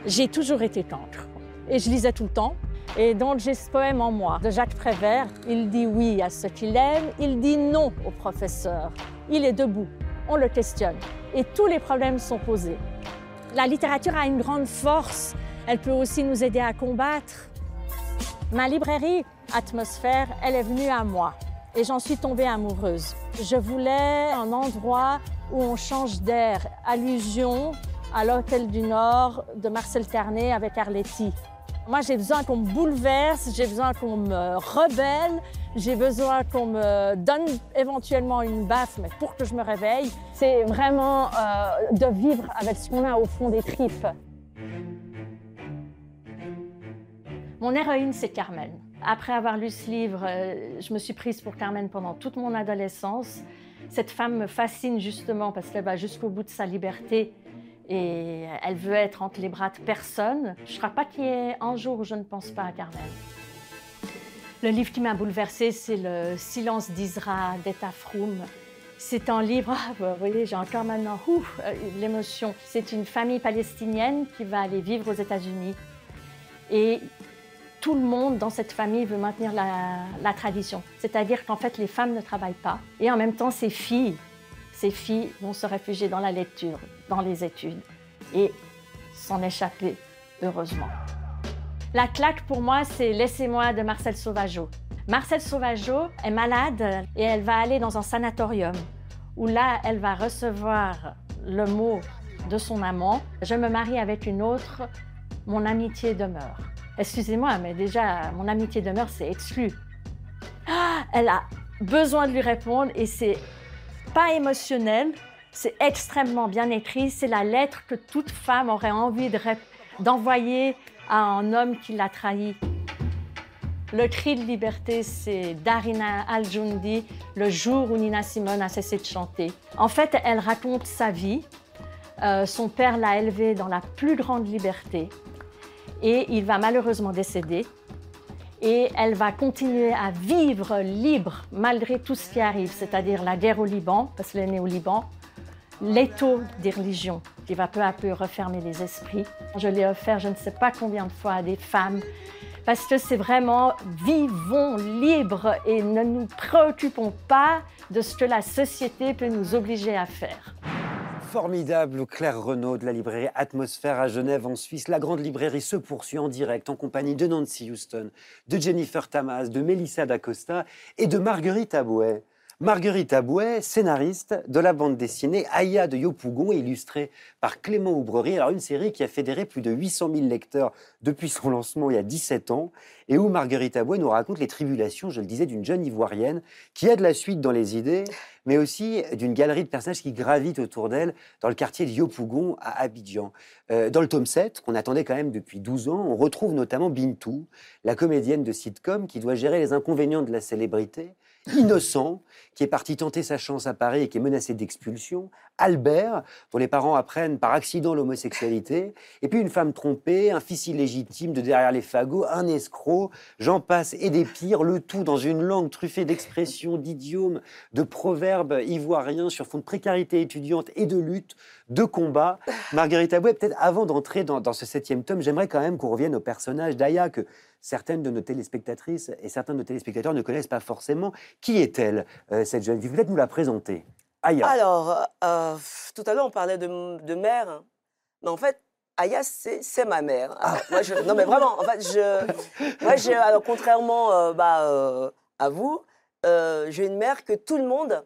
J'ai toujours été tendre et je lisais tout le temps. Et donc j'ai ce poème en moi de Jacques Prévert. Il dit oui à ce qu'il aime, il dit non au professeur. Il est debout, on le questionne et tous les problèmes sont posés. La littérature a une grande force, elle peut aussi nous aider à combattre. Ma librairie Atmosphère, elle est venue à moi et j'en suis tombée amoureuse. Je voulais un endroit où on change d'air, allusion à l'Hôtel du Nord de Marcel Carnet avec Arletty. Moi, j'ai besoin qu'on me bouleverse, j'ai besoin qu'on me rebelle, j'ai besoin qu'on me donne éventuellement une baffe, mais pour que je me réveille. C'est vraiment euh, de vivre avec ce qu'on a au fond des tripes. Mon héroïne, c'est Carmen. Après avoir lu ce livre, euh, je me suis prise pour Carmen pendant toute mon adolescence. Cette femme me fascine justement parce qu'elle va jusqu'au bout de sa liberté et elle veut être entre les bras de personne. Je ne crois pas qu'il y ait un jour où je ne pense pas à Carmen. Le livre qui m'a bouleversée, c'est Le silence d'Isra Froum. C'est un livre, <laughs> ah, vous voyez, j'ai encore maintenant euh, l'émotion. C'est une famille palestinienne qui va aller vivre aux États-Unis. Et tout le monde dans cette famille veut maintenir la, la tradition. C'est-à-dire qu'en fait, les femmes ne travaillent pas. Et en même temps, ces filles ces filles vont se réfugier dans la lecture, dans les études et s'en échapper, heureusement. La claque pour moi, c'est Laissez-moi de Marcel Sauvageau. Marcel Sauvageau est malade et elle va aller dans un sanatorium où là, elle va recevoir le mot de son amant Je me marie avec une autre, mon amitié demeure. Excusez-moi, mais déjà, mon amitié demeure, c'est exclu. Ah, elle a besoin de lui répondre et c'est pas émotionnel, c'est extrêmement bien écrit. C'est la lettre que toute femme aurait envie d'envoyer à un homme qui l'a trahi. Le cri de liberté, c'est Darina Al-Jundi, le jour où Nina Simone a cessé de chanter. En fait, elle raconte sa vie. Euh, son père l'a élevée dans la plus grande liberté et il va malheureusement décéder et elle va continuer à vivre libre malgré tout ce qui arrive, c'est-à-dire la guerre au Liban, parce qu'elle est née au Liban, l'étau des religions qui va peu à peu refermer les esprits. Je l'ai offert je ne sais pas combien de fois à des femmes parce que c'est vraiment vivons libres et ne nous préoccupons pas de ce que la société peut nous obliger à faire formidable Claire Renaud de la librairie Atmosphère à Genève en Suisse. La grande librairie se poursuit en direct en compagnie de Nancy Houston, de Jennifer Tamas, de Melissa D'Acosta et de Marguerite Abouet. Marguerite Abouet, scénariste de la bande dessinée Aya de Yopougon, illustrée par Clément Oubrerie. Alors, une série qui a fédéré plus de 800 000 lecteurs depuis son lancement il y a 17 ans, et où Marguerite Abouet nous raconte les tribulations, je le disais, d'une jeune ivoirienne qui a de la suite dans les idées, mais aussi d'une galerie de personnages qui gravitent autour d'elle dans le quartier de Yopougon à Abidjan. Euh, dans le tome 7, qu'on attendait quand même depuis 12 ans, on retrouve notamment Bintou, la comédienne de sitcom qui doit gérer les inconvénients de la célébrité innocent, qui est parti tenter sa chance à Paris et qui est menacé d'expulsion, Albert, dont les parents apprennent par accident l'homosexualité, et puis une femme trompée, un fils illégitime de derrière les fagots, un escroc, j'en passe et des pires, le tout dans une langue truffée d'expressions, d'idiomes, de proverbes ivoiriens sur fond de précarité étudiante et de lutte, de combat. Marguerite Abouet, peut-être avant d'entrer dans, dans ce septième tome, j'aimerais quand même qu'on revienne au personnage d'Aya, que certaines de nos téléspectatrices et certains de nos téléspectateurs ne connaissent pas forcément. Qui est-elle, euh, cette jeune fille? Peut-être nous la présenter. Aya. Alors, euh, tout à l'heure, on parlait de, de mère. hein. Mais en fait, Aya, c'est ma mère. Ah. Alors, moi, je- non, mais vraiment, en fait, je, moi, je- alors, contrairement euh, bah, euh, à vous, euh, j'ai une mère que tout le monde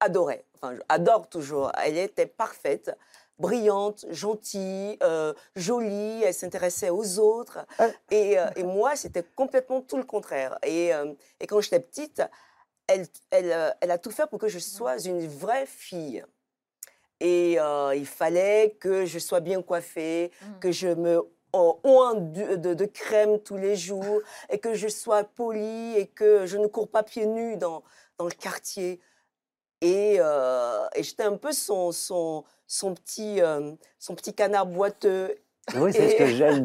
adorait. Enfin, adore toujours. Elle était parfaite, brillante, gentille, euh, jolie. Elle s'intéressait aux autres. Ah. Et, euh, et moi, c'était complètement tout le contraire. Et, euh, et quand j'étais petite, elle, elle, euh, elle a tout fait pour que je sois une vraie fille. Et euh, il fallait que je sois bien coiffée, Mm. que je me oins de, de- de crème tous les jours, et que je sois polie, et que je ne cours pas pieds nus dans, dans le quartier. Et, euh, et j'étais un peu son, son, son, petit, euh, son petit canard boiteux. Oui, c'est ce que j'aime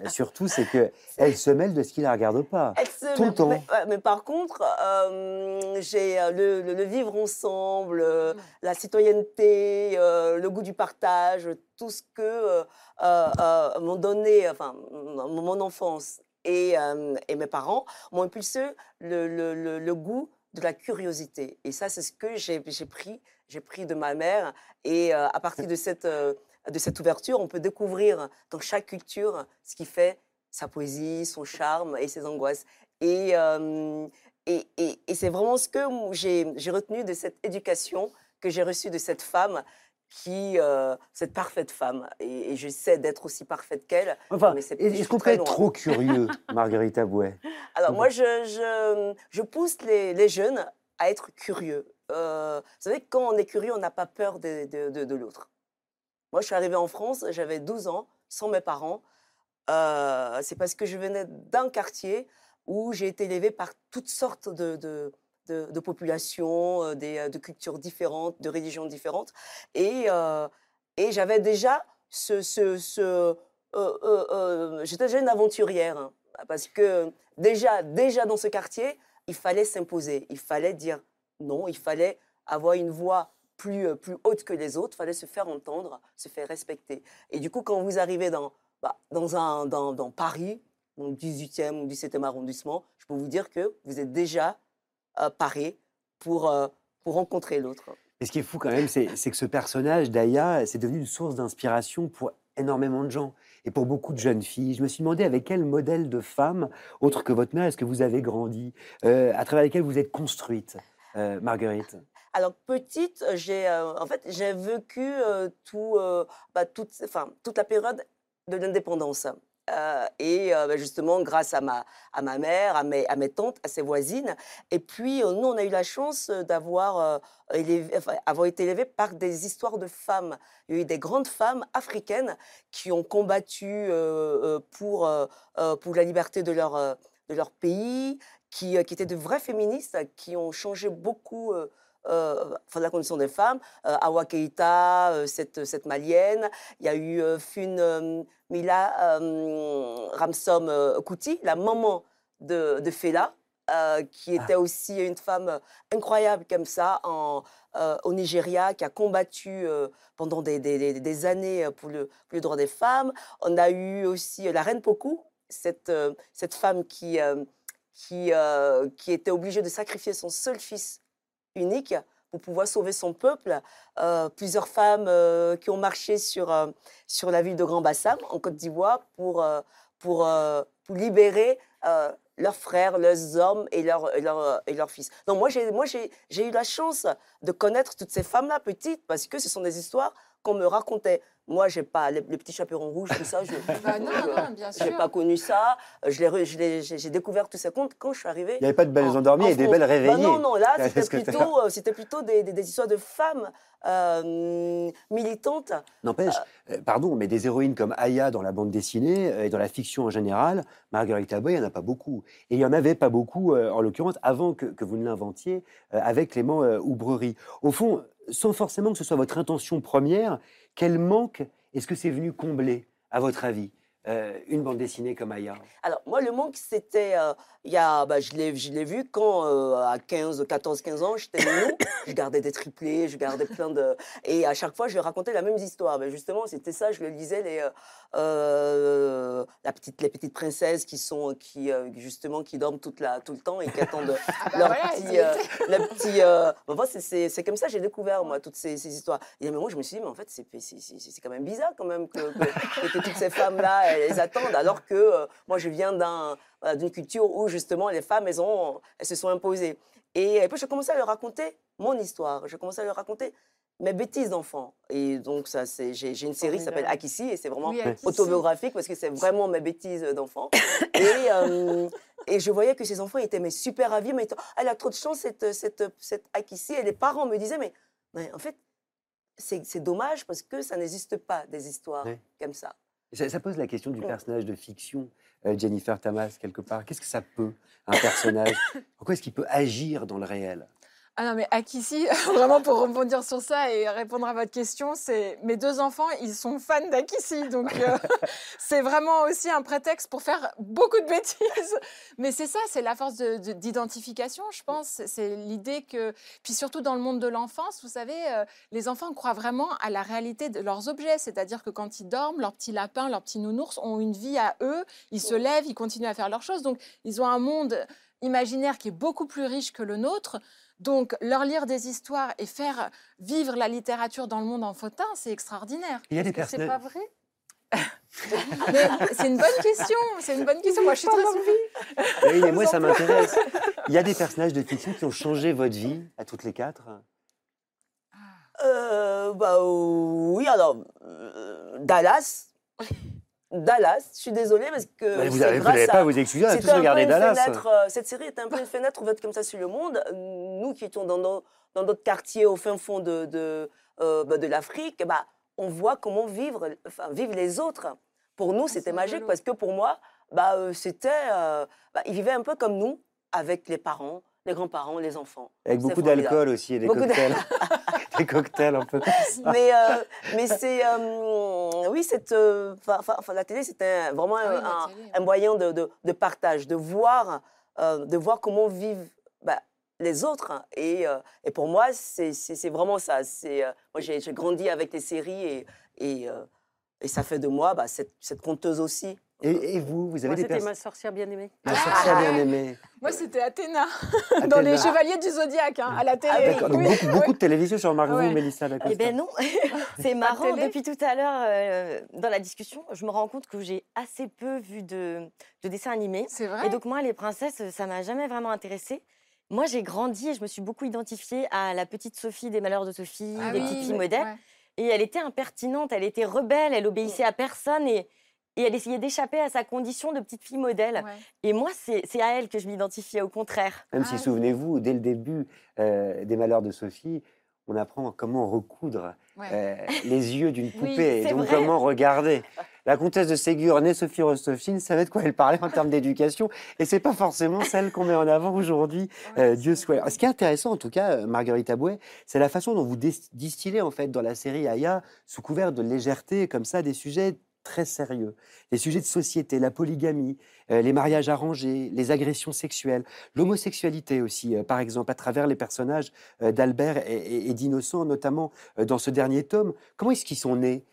<laughs> et surtout, c'est qu'elle se mêle de ce qui ne la regarde pas. Elle se- Tout le mais, temps. Mais, par contre, euh, j'ai euh, le, le- le vivre ensemble, euh, Mm. la citoyenneté, euh, le goût du partage, tout ce que euh, euh, euh, m'ont donné, enfin, mon enfance et, euh, et mes parents m'ont impulsé le, le- le- le goût de la curiosité. Et ça, c'est ce que j'ai j'ai pris, j'ai pris de ma mère. Et euh, à partir de cette, euh, de cette ouverture, on peut découvrir dans chaque culture ce qui fait sa poésie, son charme et ses angoisses. Et, euh, et, et- et c'est vraiment ce que j'ai retenu de cette éducation que j'ai reçue de cette femme, qui, euh, cette parfaite femme. Et, et j'essaie d'être aussi parfaite qu'elle. Enfin, est-ce qu'on peut être trop curieux, <laughs> Marguerite Abouet? Alors moi, je, je, je pousse les, les jeunes à être curieux. Euh, vous savez, quand on est curieux, on n'a pas peur de, de, de- de l'autre. Moi, je suis arrivée en France, j'avais 12 ans, sans mes parents. Euh, c'est parce que je venais d'un quartier où j'ai été élevée par toutes sortes de, de, de- populations, euh, des, euh, de cultures différentes, de religions différentes. Et, et j'avais déjà ce... ce, J'étais déjà une aventurière. hein, parce que déjà, déjà dans ce quartier, il fallait s'imposer. Il fallait dire non, il fallait avoir une voix plus, euh, plus haute que les autres, fallait se faire entendre, se faire respecter. Et du coup, quand vous arrivez dans, bah, Paris, dans le 18e ou 17e arrondissement, je peux vous dire que vous êtes déjà euh, paré pour, euh, rencontrer l'autre. Et ce qui est fou quand même, c'est que ce personnage d'Aya, c'est devenu une source d'inspiration pour énormément de gens et pour beaucoup de jeunes filles. Je me suis demandé avec quel modèle de femme, autre que votre mère, est-ce que vous avez grandi, euh, à travers lesquels vous êtes construite, Marguerite? Alors petite, j'ai euh, en fait j'ai vécu euh, tout, euh, bah, toute, enfin, toute la période de l'indépendance. Euh, et euh, bah, justement grâce à ma, à ma mère, à mes, à mes tantes, à ses voisines. Et puis euh, nous, on a eu la chance euh, d'avoir euh, enfin, avoir été élevés par des histoires de femmes. Il y a eu des grandes femmes africaines qui ont combattu euh, euh, pour, euh, euh, pour la liberté de leur, euh, de leur pays, qui, euh, qui étaient de vraies féministes, qui ont changé beaucoup euh, enfin, la condition des femmes. Euh, Awa Keïta, euh, cette, cette malienne. Il y a eu euh, Fune Mila Ramsom Kuti, la maman de, de Fela, euh, qui Ah. était aussi une femme incroyable comme ça en, euh, au Nigeria, qui a combattu euh, pendant des, des- des- années pour le, pour le droit des femmes. On a eu aussi la reine Poku, cette, cette femme qui, qui, qui était obligée de sacrifier son seul fils unique pour pouvoir sauver son peuple. Euh, plusieurs femmes euh, qui ont marché sur, euh, sur la ville de Grand Bassam, en Côte d'Ivoire, pour, pour, libérer leurs frères, leurs hommes et leurs, et et leurs fils. Donc moi, j'ai eu la chance de connaître toutes ces femmes-là petites, parce que ce sont des histoires qu'on me racontait. Moi, j'ai pas les, les petits chaperons rouges, tout ça. Je, <laughs> Bah non, non, bien j'ai sûr. pas connu ça. J'ai découvert tous ces contes quand je suis arrivée. Il n'y avait pas de belles en- endormies en et des belles Bah réveillées. non, non, là, <laughs> c'était plutôt, euh, c'était plutôt des, des- des histoires de femmes euh, militantes. N'empêche, euh, pardon, mais des héroïnes comme Aya dans la bande dessinée et dans la fiction en général, Marguerite Boy, il n'y en a pas beaucoup. Et il n'y en avait pas beaucoup, euh, en l'occurrence, avant que, que vous ne l'inventiez, euh, avec Clément euh, Oubrerie. Au fond, sans forcément que ce soit votre intention première, quel manque est-ce que c'est venu combler, à votre avis, euh, une bande dessinée comme Aya Alors, moi, le manque, c'était. euh, il y a, bah, je l'ai vu quand, euh, à 15, 14, 15 ans, j'étais nous. <coughs> je gardais des triplés, je gardais plein de. Et à chaque fois, je racontais la même histoire. Mais justement, c'était ça, je le lisais, les, euh, la petite, les petites princesses qui sont, qui, justement, qui dorment toute la, tout le temps et qui attendent <laughs> Ah bah leur voilà, petit. ils y euh, le petit c'est- comme ça j'ai découvert, moi, toutes ces, ces histoires. Et à un moment, je me suis dit, mais en fait, c'est quand même bizarre, quand même, que, que- que toutes ces femmes-là, elles, attendent, alors que euh, moi, je viens voilà, d'une culture où, justement, les femmes, elles, ont, elles se sont imposées. Et, puis, j'ai commencé à leur raconter mon histoire. J'ai commencé à leur raconter mes bêtises d'enfant. Et donc, ça, c'est j'ai une série qui s'appelle. Akissi, et c'est vraiment Oui, autobiographique parce que c'est vraiment mes bêtises d'enfant. Et, euh, et je voyais que ces enfants étaient mais super ravis, mais elle a trop de chance, cette, cette, cette Akissi. Et les parents me disaient, mais, mais en fait, c'est c'est dommage parce que ça n'existe pas des histoires comme ça. Ça, ça pose la question du personnage de fiction, euh, Jennifer Tamas, quelque part. Qu'est-ce que ça peut, un personnage? <coughs> Pourquoi est-ce qu'il peut agir dans le réel? Ah non, mais Akissi, <laughs> vraiment pour rebondir sur ça et répondre à votre question, c'est mes deux enfants, ils sont fans d'Akissi. Donc, euh, <laughs> c'est vraiment aussi un prétexte pour faire beaucoup de bêtises. <laughs> Mais c'est ça, c'est la force de- de- d'identification, je pense. C'est- C'est l'idée que. Puis surtout dans le monde de l'enfance, vous savez, euh, les enfants croient vraiment à la réalité de leurs objets. C'est-à-dire que quand ils dorment, leurs petits lapins, leurs petits nounours ont une vie à eux. Ils se lèvent, ils continuent à faire leurs choses. Donc, ils ont un monde imaginaire qui est beaucoup plus riche que le nôtre. Donc, leur lire des histoires et faire vivre la littérature dans le monde enfantin, c'est extraordinaire. Il y a des Que C'est pas vrai? <laughs> C'est une bonne question. C'est une bonne question. Moi, je suis très surprise. Oui, mais moi, ça m'intéresse. Il y a des personnages de fiction qui ont changé votre vie, à toutes les quatre? Euh, bah oui, alors, euh, Dallas. <laughs> Dallas, je suis désolée parce que. Mais vous à- pas à vous excuser, on a C'était tous un peu regardé une Dallas. fenêtre, euh, cette série était un peu une fenêtre ouverte comme ça sur le monde. Nous qui étions dans nos- dans d'autres quartiers au fin fond de, de, euh, bah, de l'Afrique, bah, on voit comment vivre, enfin, vivent les autres. Pour nous, c'était c'est magique parce que pour moi, bah, euh, c'était, euh, bah, ils vivaient un peu comme nous, avec les parents, les grands-parents, les enfants. Avec beaucoup d'alcool aussi et des Beaucoup de- cocktails. <laughs> des cocktails un peu. <laughs> mais euh, mais c'est euh, oui cette euh, 'fin- 'fin- 'fin, la télé c'était vraiment Ah oui, un, télé, moyen de, de- de partage de voir euh, de voir comment vivent bah, les autres et, euh, et pour moi c'est vraiment ça euh, moi j'ai j'ai grandi avec les séries et et, euh, et ça fait de moi bah, cette, cette conteuse aussi Et, et vous, vous avez Moi, des c'était ma personnages. sorcière bien-aimée. La sorcière Ah, bien ouais. aimée. Moi, c'était <laughs> Athéna, dans les. Chevaliers du Zodiaque, hein, à la télé. Ah oui. Donc Oui, beaucoup, beaucoup de télévision sur Margot, Ouais. Mélissa Eh ben non, <laughs> c'est marrant. Depuis tout à l'heure, euh, dans la discussion, je me rends compte que j'ai assez peu vu de, de dessins animés. C'est vrai. Et donc moi, les princesses, ça m'a jamais vraiment intéressée. Moi, j'ai grandi et je me suis beaucoup identifiée à la petite Sophie des Malheurs de Sophie, Ah des oui, petites filles ouais. modèles. Et elle était impertinente, elle était rebelle, elle obéissait à personne et, et elle essayait d'échapper à sa condition de petite fille modèle. Ouais. Et moi, c'est à elle que je m'identifiais, au contraire. Même Ah si, oui. souvenez-vous, dès le début euh, des Malheurs de Sophie, on apprend comment recoudre Ouais. euh, les yeux d'une <laughs> Oui, poupée et donc vrai. comment regarder. La comtesse de Ségur, née Sophie Rostovchine, savait de quoi elle parlait en termes d'éducation et c'est pas forcément celle qu'on met en avant aujourd'hui, Ouais, euh, Dieu soit. Ce qui est intéressant en tout cas, Marguerite Abouet, c'est la façon dont vous dis- distillez en fait dans la série Aya, sous couvert de légèreté comme ça, des sujets très sérieux, des sujets de société, la polygamie, euh, les mariages arrangés, les agressions sexuelles, l'homosexualité aussi, euh, par exemple, à travers les personnages euh, d'Albert et, et- et d'Innocent, notamment dans ce dernier tome. Comment est-ce qu'ils sont nés,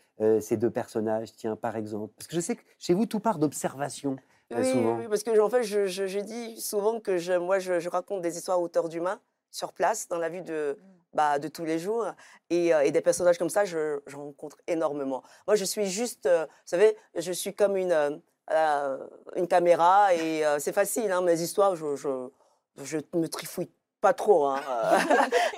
ces deux personnages, tiens, par exemple? Parce que je sais que chez vous, tout part d'observation, oui, oui, parce que en fait, je, je- je dis souvent que je, moi, je, je raconte des histoires à hauteur d'humain, sur place, dans la vie de, bah, de tous les jours. Et, euh, des personnages comme ça, je, rencontre énormément. Moi, je suis juste, euh, vous savez, je suis comme une, euh, une caméra et c'est facile, hein, mes histoires, je, je, me trifouille Pas trop. Hein.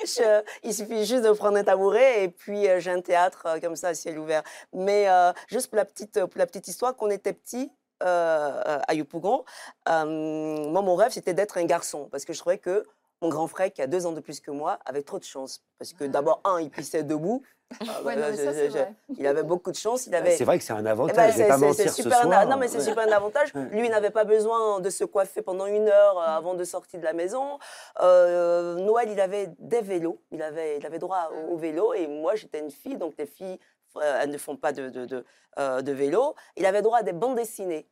<laughs> Il suffit juste de prendre un tabouret et puis j'ai un théâtre comme ça ciel ouvert. Mais juste pour la petite, pour la petite histoire, quand on était petit à Yopougon, moi mon rêve c'était d'être un garçon parce que je trouvais que mon grand frère qui a deux ans de plus que moi avait trop de chance parce que d'abord un il pissait debout. <laughs> Ah, Ouais, bah, non, mais je- ça, c'est je- vrai. il avait beaucoup de chance. Il Bah, avait C'est vrai que c'est un eh avantage, ben, pas mentir ce super un-. Non, mais c'est Ouais. super un avantage. Lui, il n'avait pas besoin de se coiffer pendant une heure euh, avant de sortir de la maison. Euh, Noël, il avait des vélos. Il avait, il avait droit au, au vélo. Et moi, j'étais une fille, donc les filles, euh, elles ne font pas de, de, de, euh, de vélo. Il avait droit à des bandes dessinées.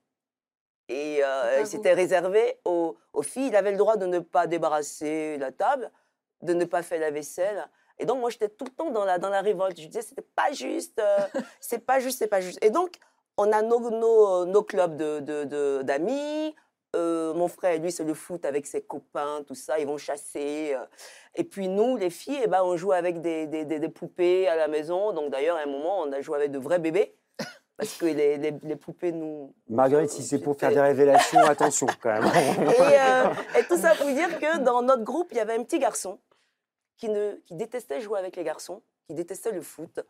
Et euh, c'était réservé aux, aux filles. Il avait le droit de ne pas débarrasser la table, de ne pas faire la vaisselle. Et donc, moi, j'étais tout le temps dans la, dans la révolte. Je disais, c'était pas juste, euh, <laughs> c'est pas juste, c'est pas juste. Et donc, on a nos, nos, nos clubs d'amis. De, de, d'amis. Euh, mon frère, lui, c'est le foot avec ses copains, tout ça. Ils vont chasser. Et puis, nous, les filles, eh ben, on joue avec des, des, des- des poupées à la maison. Donc, d'ailleurs, à un moment, on a joué avec de vrais bébés. Parce que les, les, les poupées nous. Marguerite, si c'est pour faire des révélations, attention quand même. <laughs> Et, euh, et tout ça pour dire que dans notre groupe, il y avait un petit garçon qui, ne, qui détestait jouer avec les garçons, qui détestait le foot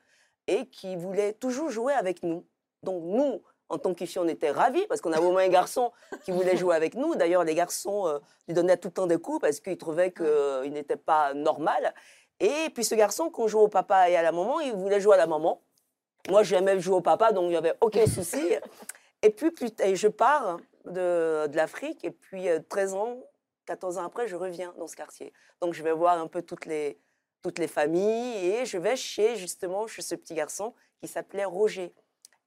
et qui voulait toujours jouer avec nous. Donc nous, en tant que filles, on était ravis parce qu'on avait au moins un garçon qui voulait jouer avec nous. D'ailleurs, les garçons euh, lui donnaient tout le temps des coups parce qu'ils trouvaient qu'il n'était pas normal. Et puis ce garçon, qu'on jouait au papa et à la maman, il voulait jouer à la maman. Moi, j'aimais jouer au papa, donc il n'y avait aucun <laughs> souci. Et puis, et je pars de, de l'Afrique, et puis euh, 13 ans, 14 ans après, je reviens dans ce quartier. Donc, je vais voir un peu toutes les, toutes les familles, et je vais chez, justement, chez ce petit garçon qui s'appelait Roger.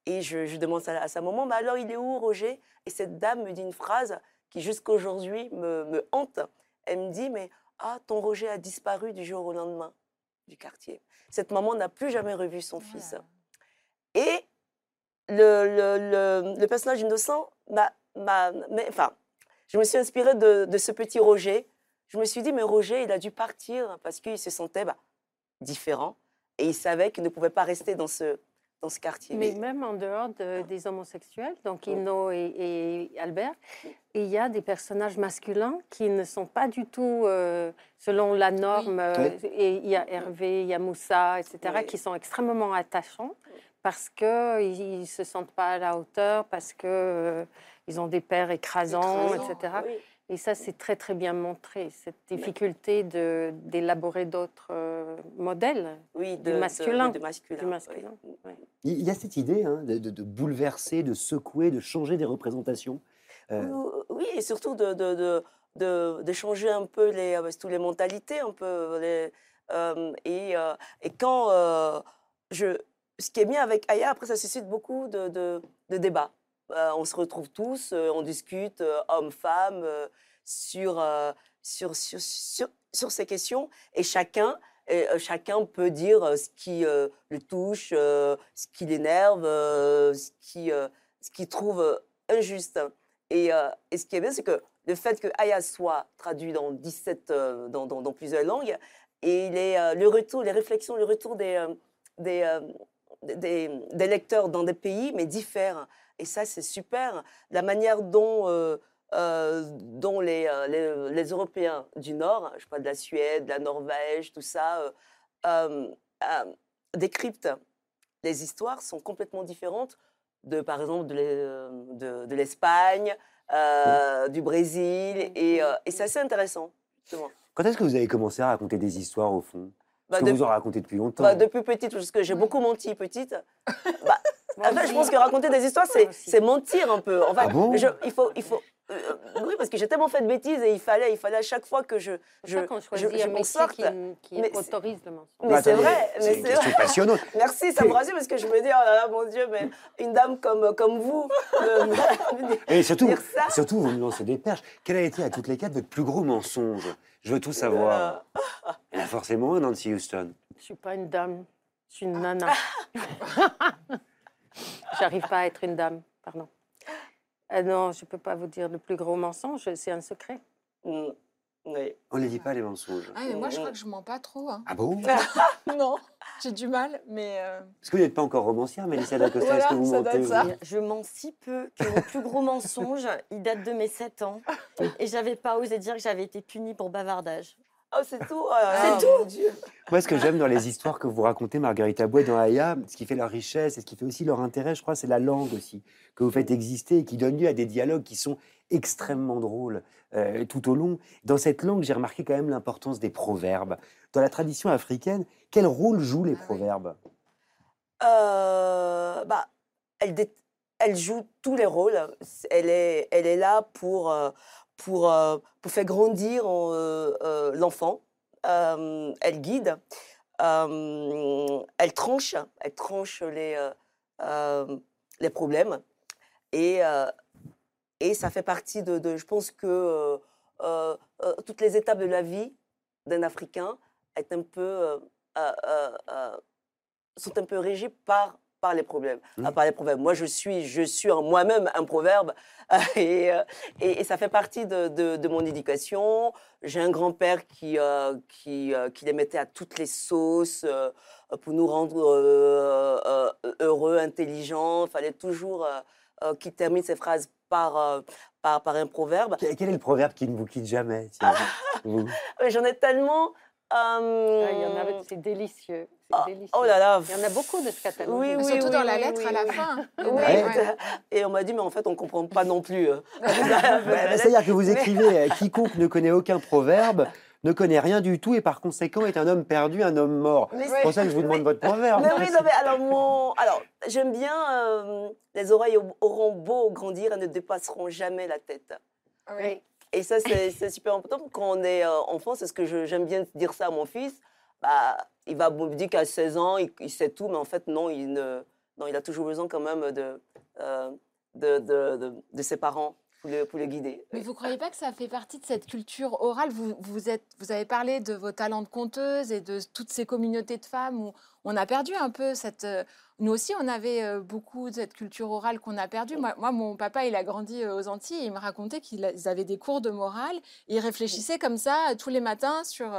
Et je, je demande à, à sa maman, mais alors, il est où, Roger? Et cette dame me dit une phrase qui, jusqu'à aujourd'hui, me, me hante. Elle me dit, mais ah, ton Roger a disparu du jour au lendemain du quartier. Cette maman n'a plus jamais revu son fils. Et le, le, le, le personnage innocent m'a. Enfin, je me suis inspirée de, de ce petit Roger. Je me suis dit, mais Roger, il a dû partir parce qu'il se sentait bah, différent et il savait qu'il ne pouvait pas rester dans ce, dans ce quartier. Mais même en dehors de- des homosexuels, donc Ino et, et Albert, il y a des personnages masculins qui ne sont pas du tout euh, selon la norme. euh, Et il y a Hervé, il y a Moussa, etc., Oui. qui sont extrêmement attachants parce qu'ils ne se sentent pas à la hauteur, parce qu'ils ils ont des pères écrasants, Écrasant, etc. oui. Et ça, c'est très très bien montré, cette difficulté de- d'élaborer d'autres euh, modèles Oui, du de, de- masculin, oui. Il y a cette idée hein, de, de- de bouleverser, de secouer, de changer des représentations. Euh, Ou- Oui, et surtout de, de, de, de, de changer un peu les, euh, toutes les mentalités, un peu. Les, euh, et, euh, et quand euh, je. Ce qui est bien avec Aya, après, ça suscite beaucoup de, de, débats. Euh, on se retrouve tous, euh, on discute, euh, hommes, femmes, sur, sur, sur, sur, ces questions. Et chacun, chacun peut dire ce qui le touche, ce qui l'énerve, ce qui, euh, ce qu'il trouve injuste. Et, et ce qui est bien, c'est que le fait que Aya soit traduit dans 17, euh, dans, dans- dans plusieurs langues, et les, le retour, les réflexions, le retour des, des, des, des lecteurs dans des pays, mais diffèrent. Et ça, c'est super. La manière dont, euh, euh, dont les, euh, les, les Européens du Nord, je parle de la Suède, de la Norvège, tout ça, décryptent les histoires sont complètement différentes de, par exemple, de l'E- de- de l'Espagne, euh, du Brésil. Et, euh, et c'est assez intéressant, justement. Quand est-ce que vous avez commencé à raconter des histoires, au fond? Bah, que depuis- vous en racontez depuis longtemps. bah, depuis petite, parce que j'ai beaucoup menti petite. Bah, <laughs> en fait, je pense que raconter des histoires, c'est, mentir un peu. En fait, Ah bon? je- il faut, il faut, oui, parce que j'ai tellement fait de bêtises et il fallait, il fallait à chaque fois que je, je, ça je, je m'en sorte. qui, qui Mais autorise le mensonge. Mais Bah, c'est vrai, C'est mais une question passionnante. Merci, ça me rassure parce que je me dis, oh là là, mon Dieu, mais une dame comme, comme vous, me- <laughs> me- Et surtout, dire ça. surtout, vous me lancez des perches. Quel a été à toutes les quatre votre plus gros mensonge? Je veux tout savoir. Il y en a forcément un, Nancy Houston. Je suis pas une dame, je suis une nana. <laughs> J'arrive pas à être une dame, pardon. Euh, non, je peux pas vous dire le plus gros mensonge, c'est un secret. Mm, oui. On ne les dit pas, les mensonges. Ah, mais moi, je crois que je mens pas trop. hein. Ah bon <laughs> Non, j'ai du mal, mais. euh, Est-ce que vous n'êtes pas encore romancière, Mélissa Dacosta Est-ce que vous ça mentez ça. Je mens si peu que mon plus gros mensonge, il date de mes 7 ans. <laughs> Et j'avais pas osé dire que j'avais été punie pour bavardage. Oh, c'est tout oh là là, mon Dieu. Moi, ce que j'aime dans les histoires que vous racontez, Margarita Bouet, dans Aya, ce qui fait leur richesse et ce qui fait aussi leur intérêt, je crois, c'est la langue aussi, que vous faites exister et qui donne lieu à des dialogues qui sont extrêmement drôles euh, tout au long. Dans cette langue, j'ai remarqué quand même l'importance des proverbes. Dans la tradition africaine, quel rôle jouent les Ah proverbes? Euh, bah, elle, elle joue tous les rôles. Elle est, elle est là pour, euh, pour, euh, pour faire grandir euh, euh, l'enfant. Elle guide. Elle tranche. Elle tranche les, les problèmes. Et, et ça fait partie de, je pense que toutes les étapes de la vie d'un Africain est un peu, sont un peu régies par, par les problèmes. Mhm. Ah, par les proverbes. Moi, je suis, je suis en moi-même un proverbe <laughs> et, euh, et, et ça fait partie de, de- de mon éducation. J'ai un grand-père qui, euh, qui, euh, qui les mettait à toutes les sauces euh, pour nous rendre euh, euh, heureux, intelligents. Il fallait toujours euh, euh, qu'il termine ses phrases par, euh, par, par un proverbe. Quel quel est le proverbe qui ne vous quitte jamais <laughs> J'en ai tellement. euh, Ah, il y en a, c'est délicieux. Ah, délicieux. oh là là. Il y en a beaucoup de ce catalogue. Oui, oui, Surtout oui, dans la lettre oui, à la oui. fin. <laughs> Oui, Ouais. Ouais. et on m'a dit, mais en fait, on ne comprend pas non plus. euh. <laughs> Ouais, <laughs> C'est-à-dire que vous écrivez euh, quiconque ne connaît aucun proverbe ne connaît rien du tout et par conséquent est un homme perdu, un homme mort. C'est pour ça que je vous demande votre proverbe. Mais oui, non, mais alors, mon... alors j'aime bien euh, les oreilles au- auront beau grandir et ne dépasseront jamais la tête. Oui. Et ça, c'est super important. Quand on est euh, enfant, c'est ce que je- j'aime bien dire ça à mon fils. Bah, il va me dire qu'à 16 ans, il, sait tout, mais en fait, non, il, a toujours besoin quand même de, euh, ses parents pour le, pour le guider. Mais vous croyez pas que ça fait partie de cette culture orale? Vous, vous, êtes, vous avez parlé de vos talents de conteuse et de toutes ces communautés de femmes où on a perdu un peu cette... euh, Nous aussi, on avait euh, beaucoup de cette culture orale qu'on a perdue. Moi, moi, mon papa, il a grandi euh, aux Antilles et il me racontait qu'ils avaient des cours de morale. Ils réfléchissaient comme ça tous les matins sur,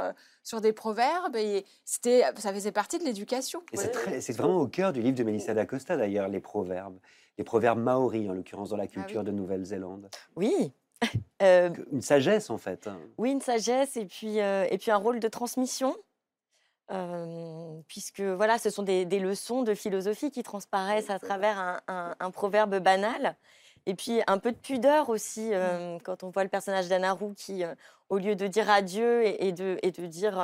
sur des proverbes et c'était, ça faisait partie de l'éducation. Et c'est très- c'est vraiment au cœur du livre de Melissa d'Acosta d'ailleurs, les proverbes. Les proverbes maoris, en l'occurrence dans la culture de Nouvelle-Zélande. Oui. <laughs> Euh, Une sagesse en fait. hein. oui, une sagesse et puis, euh, et puis un rôle de transmission. euh, puisque voilà, ce sont des, des leçons de philosophie qui transparaissent à travers un, un- un proverbe banal. Et puis un peu de pudeur aussi, euh, quand on voit le personnage d'Anna Roux qui, euh, au lieu de dire adieu et, et de, et de dire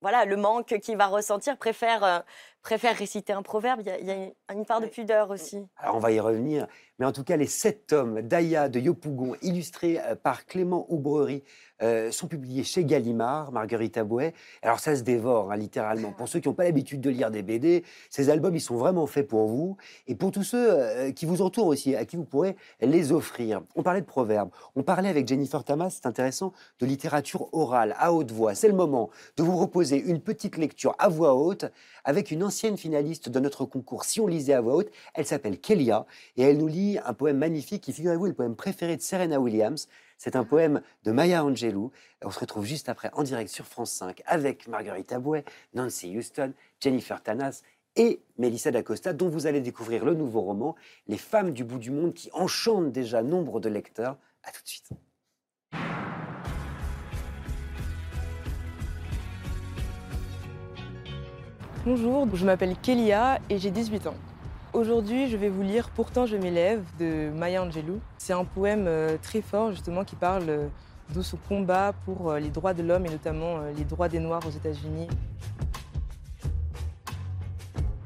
voilà, le manque qu'il va ressentir, préfère, préfère réciter un proverbe. Il y a, une- part de pudeur aussi. Alors on va y revenir, mais en tout cas les sept tomes d'Aya de Yopougon, illustrés euh, par Clément Oubrerie, euh, sont publiés chez Gallimard, Marguerite Abouet. Alors ça se dévore, hein, littéralement. Pour ceux qui n'ont pas l'habitude de lire des BD, ces albums, ils sont vraiment faits pour vous et pour tous ceux euh, qui vous entourent aussi, à qui vous pourrez les offrir. On parlait de proverbes, on parlait avec Jennifer Tamas, c'est intéressant, de littérature orale, à haute voix. C'est le moment de vous proposer une petite lecture à voix haute avec une ancienne finaliste de notre concours Si on lisait à voix haute. Elle s'appelle Kélia et elle nous lit un poème magnifique qui, figurez-vous, est le poème préféré de Serena Williams. C'est un poème de Maya Angelou. On se retrouve juste après en direct sur France 5 avec Marguerite Abouet, Nancy Houston, Jennifer Tanas et Melissa d'Acosta, dont vous allez découvrir le nouveau roman, Les femmes du bout du monde, qui enchantent déjà nombre de lecteurs. À tout de suite. Bonjour, je m'appelle Kélia et j'ai 18 ans. Aujourd'hui, je vais vous lire Pourtant je m'élève de Maya Angelou. C'est un poème euh, très fort justement qui parle euh, de ce combat pour euh, les droits de l'homme et notamment les droits des Noirs aux États-Unis.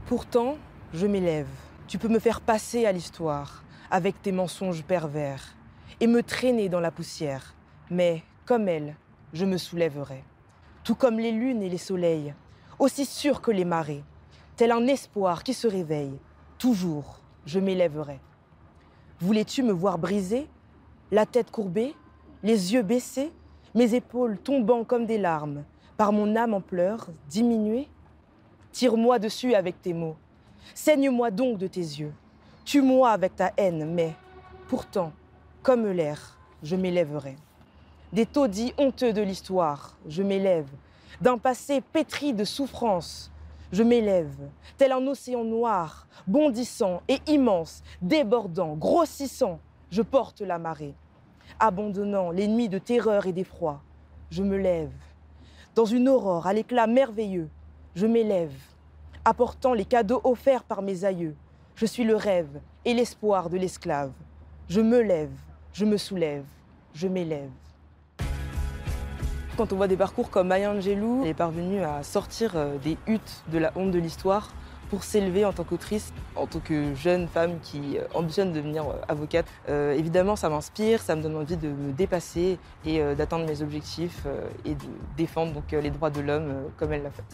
Pourtant, je m'élève. Tu peux me faire passer à l'histoire avec tes mensonges pervers et me traîner dans la poussière. Mais, comme elle, je me soulèverai. Tout comme les lunes et les soleils, aussi sûr que les marées, tel un espoir qui se réveille. Toujours, je m'élèverai. Voulais-tu me voir briser, la tête courbée, les yeux baissés, mes épaules tombant comme des larmes, par mon âme en pleurs, diminuée Tire-moi dessus avec tes mots. Saigne-moi donc de tes yeux. Tue-moi avec ta haine, mais pourtant, comme l'air, je m'élèverai. Des taudis honteux de l'histoire, je m'élève. D'un passé pétri de souffrance, je m'élève, tel un océan noir, bondissant et immense, débordant, grossissant, je porte la marée. Abandonnant l'ennemi de terreur et d'effroi, je me lève. Dans une aurore à l'éclat merveilleux, je m'élève, apportant les cadeaux offerts par mes aïeux. Je suis le rêve et l'espoir de l'esclave. Je me lève, je me soulève, je m'élève. Quand on voit des parcours comme Maya Angelou, elle est parvenue à sortir euh, des huttes de la honte de l'histoire pour s'élever en tant qu'autrice, en tant que jeune femme qui euh, ambitionne de devenir euh, avocate. Évidemment, ça m'inspire, ça me donne envie de me dépasser et d'atteindre mes objectifs et de défendre donc, les droits de l'homme comme elle l'a fait.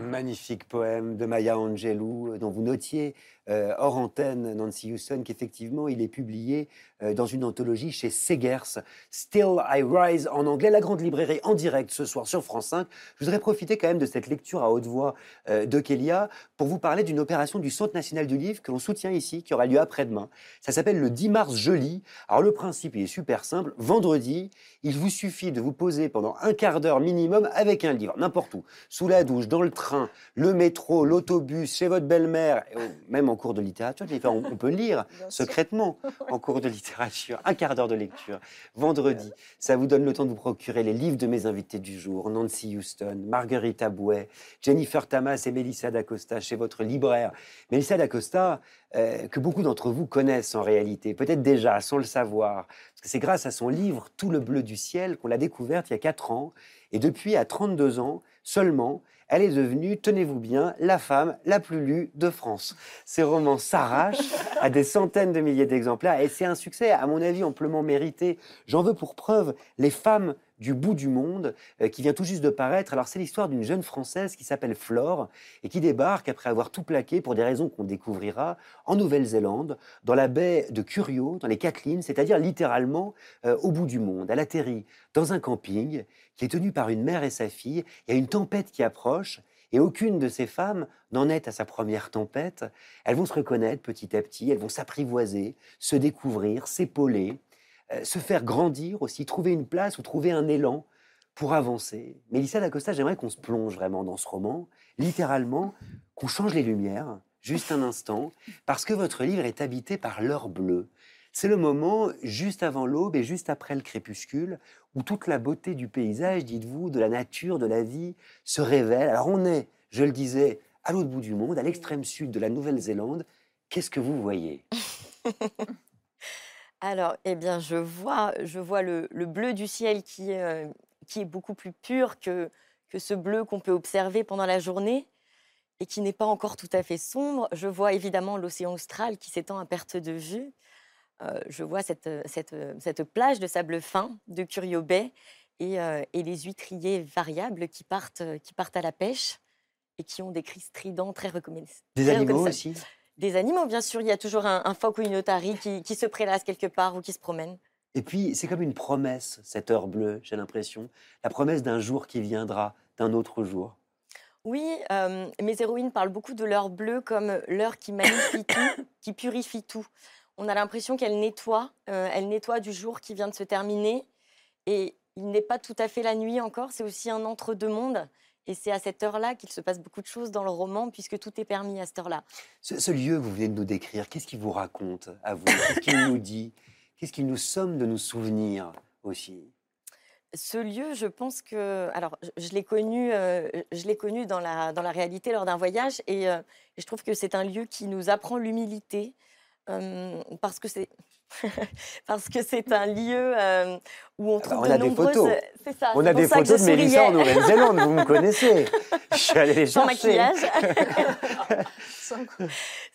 Magnifique poème de Maya Angelou, dont vous notiez euh, hors antenne, Nancy Houston, qu'effectivement il est publié euh, dans une anthologie chez Segers, Still I Rise en anglais, la grande librairie en direct ce soir sur France 5. Je voudrais profiter quand même de cette lecture à haute voix euh, de Kélia pour vous parler d'une opération du Centre national du livre que l'on soutient ici, qui aura lieu après-demain. Ça s'appelle le 10 mars Joli. Alors le principe il est super simple. Vendredi, il vous suffit de vous poser pendant un quart d'heure minimum avec un livre, n'importe où, sous la douche, dans le train, le métro, l'autobus, chez votre belle-mère, même en cours de littérature, on, on peut lire secrètement <laughs> en cours de littérature, un quart d'heure de lecture. Vendredi, ça vous donne le temps de vous procurer les livres de mes invités du jour, Nancy Houston, Marguerite Abouet, Jennifer Tamas et Melissa D'Acosta chez votre libraire. Melissa D'Acosta, euh, que beaucoup d'entre vous connaissent en réalité, peut-être déjà sans le savoir, parce que c'est grâce à son livre Tout le bleu du ciel qu'on l'a découverte il y a 4 ans, et depuis à 32 ans seulement, elle est devenue, tenez-vous bien, la femme la plus lue de France. Ses romans s'arrachent à des centaines de milliers d'exemplaires et c'est un succès, à mon avis, amplement mérité. J'en veux pour preuve les femmes du bout du monde euh, qui vient tout juste de paraître. Alors c'est l'histoire d'une jeune Française qui s'appelle Flore et qui débarque après avoir tout plaqué pour des raisons qu'on découvrira en Nouvelle-Zélande, dans la baie de Curio, dans les Catlins, c'est-à-dire littéralement euh, au bout du monde. Elle atterrit dans un camping qui est tenu par une mère et sa fille. Il y a une tempête qui approche et aucune de ces femmes n'en est à sa première tempête. Elles vont se reconnaître petit à petit, elles vont s'apprivoiser, se découvrir, s'épauler, se faire grandir aussi, trouver une place ou trouver un élan pour avancer. Mélissa D'Acosta, j'aimerais qu'on se plonge vraiment dans ce roman, littéralement, qu'on change les lumières, juste un instant, parce que votre livre est habité par l'heure bleue. C'est le moment, juste avant l'aube et juste après le crépuscule, où toute la beauté du paysage, dites-vous, de la nature, de la vie, se révèle. Alors on est, je le disais, à l'autre bout du monde, à l'extrême sud de la Nouvelle-Zélande. Qu'est-ce que vous voyez? <laughs> Alors, eh bien, je vois, je vois le, le bleu du ciel qui, euh, qui est beaucoup plus pur que, que ce bleu qu'on peut observer pendant la journée et qui n'est pas encore tout à fait sombre. Je vois évidemment l'océan austral qui s'étend à perte de vue. Euh, je vois cette, cette, cette plage de sable fin de Curio Bay et, euh, et les huîtriers variables qui partent, qui partent à la pêche et qui ont des cris stridents très reconnaissables. Des animaux aussi Des animaux, bien sûr. Il y a toujours un, un phoque ou une otarie qui, qui se prélasse quelque part ou qui se promène. Et puis, c'est comme une promesse, cette heure bleue, j'ai l'impression. La promesse d'un jour qui viendra, d'un autre jour. Oui, euh, mes héroïnes parlent beaucoup de l'heure bleue comme l'heure qui magnifie tout, <coughs> qui purifie tout. On a l'impression qu'elle nettoie, euh, elle nettoie du jour qui vient de se terminer. Et il n'est pas tout à fait la nuit encore, c'est aussi un entre-deux-mondes. Et c'est à cette heure-là qu'il se passe beaucoup de choses dans le roman, puisque tout est permis à cette heure-là. Ce, ce lieu que vous venez de nous décrire, qu'est-ce qu'il vous raconte à vous? Qu'est-ce qu'il nous dit? Qu'est-ce qu'il nous somme de nous souvenir aussi? Ce lieu, je pense que. Alors, je, je l'ai connu, euh, je l'ai connu dans, la, dans la réalité lors d'un voyage, et, euh, et je trouve que c'est un lieu qui nous apprend l'humilité, euh, parce que c'est. <laughs> parce que c'est un lieu euh, où on bah, trouve on de a des nombreuses. photos. Ça. On a des photos je de Mélissa en. Nouvelle-Zélande, vous me connaissez. <laughs> Je suis allé les Sans chercher. maquillage. <laughs>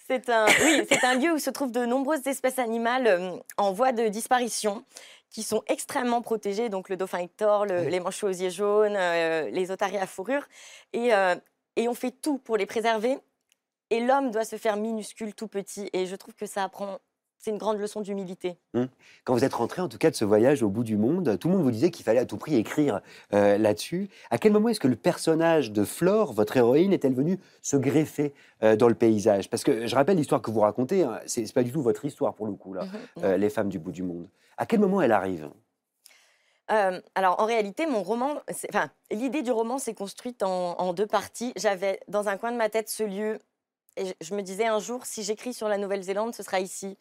C'est un, oui, c'est un lieu où se trouvent de nombreuses espèces animales euh, en voie de disparition qui sont extrêmement protégées, donc le dauphin Hector, le- Oui. les manchots aux yeux jaunes, euh, les otaries à fourrure. Et, euh, et on fait tout pour les préserver. Et l'homme doit se faire minuscule, tout petit. Et je trouve que ça apprend. C'est une grande leçon d'humilité. Quand vous êtes rentré, en tout cas, de ce voyage au bout du monde, tout le monde vous disait qu'il fallait à tout prix écrire euh, là-dessus. À quel moment est-ce que le personnage de Flore, votre héroïne, est-elle venue se greffer euh, dans le paysage? Parce que je rappelle l'histoire que vous racontez, hein, c'est pas du tout votre histoire pour le coup, là, <laughs> euh, les femmes du bout du monde. À quel moment elle arrive? Euh, alors en réalité, mon roman, enfin, l'idée du roman s'est construite en, en deux parties. J'avais dans un coin de ma tête ce lieu et je, je me disais un jour, si j'écris sur la Nouvelle-Zélande, ce sera ici,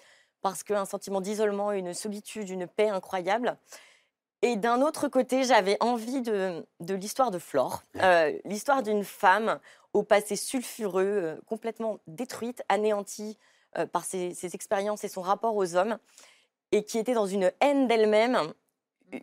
parce qu'un sentiment d'isolement, une solitude, une paix incroyable. Et d'un autre côté, j'avais envie de, de l'histoire de Flore, euh, l'histoire d'une femme au passé sulfureux, euh, complètement détruite, anéantie euh, par ses, ses expériences et son rapport aux hommes, et qui était dans une haine d'elle-même,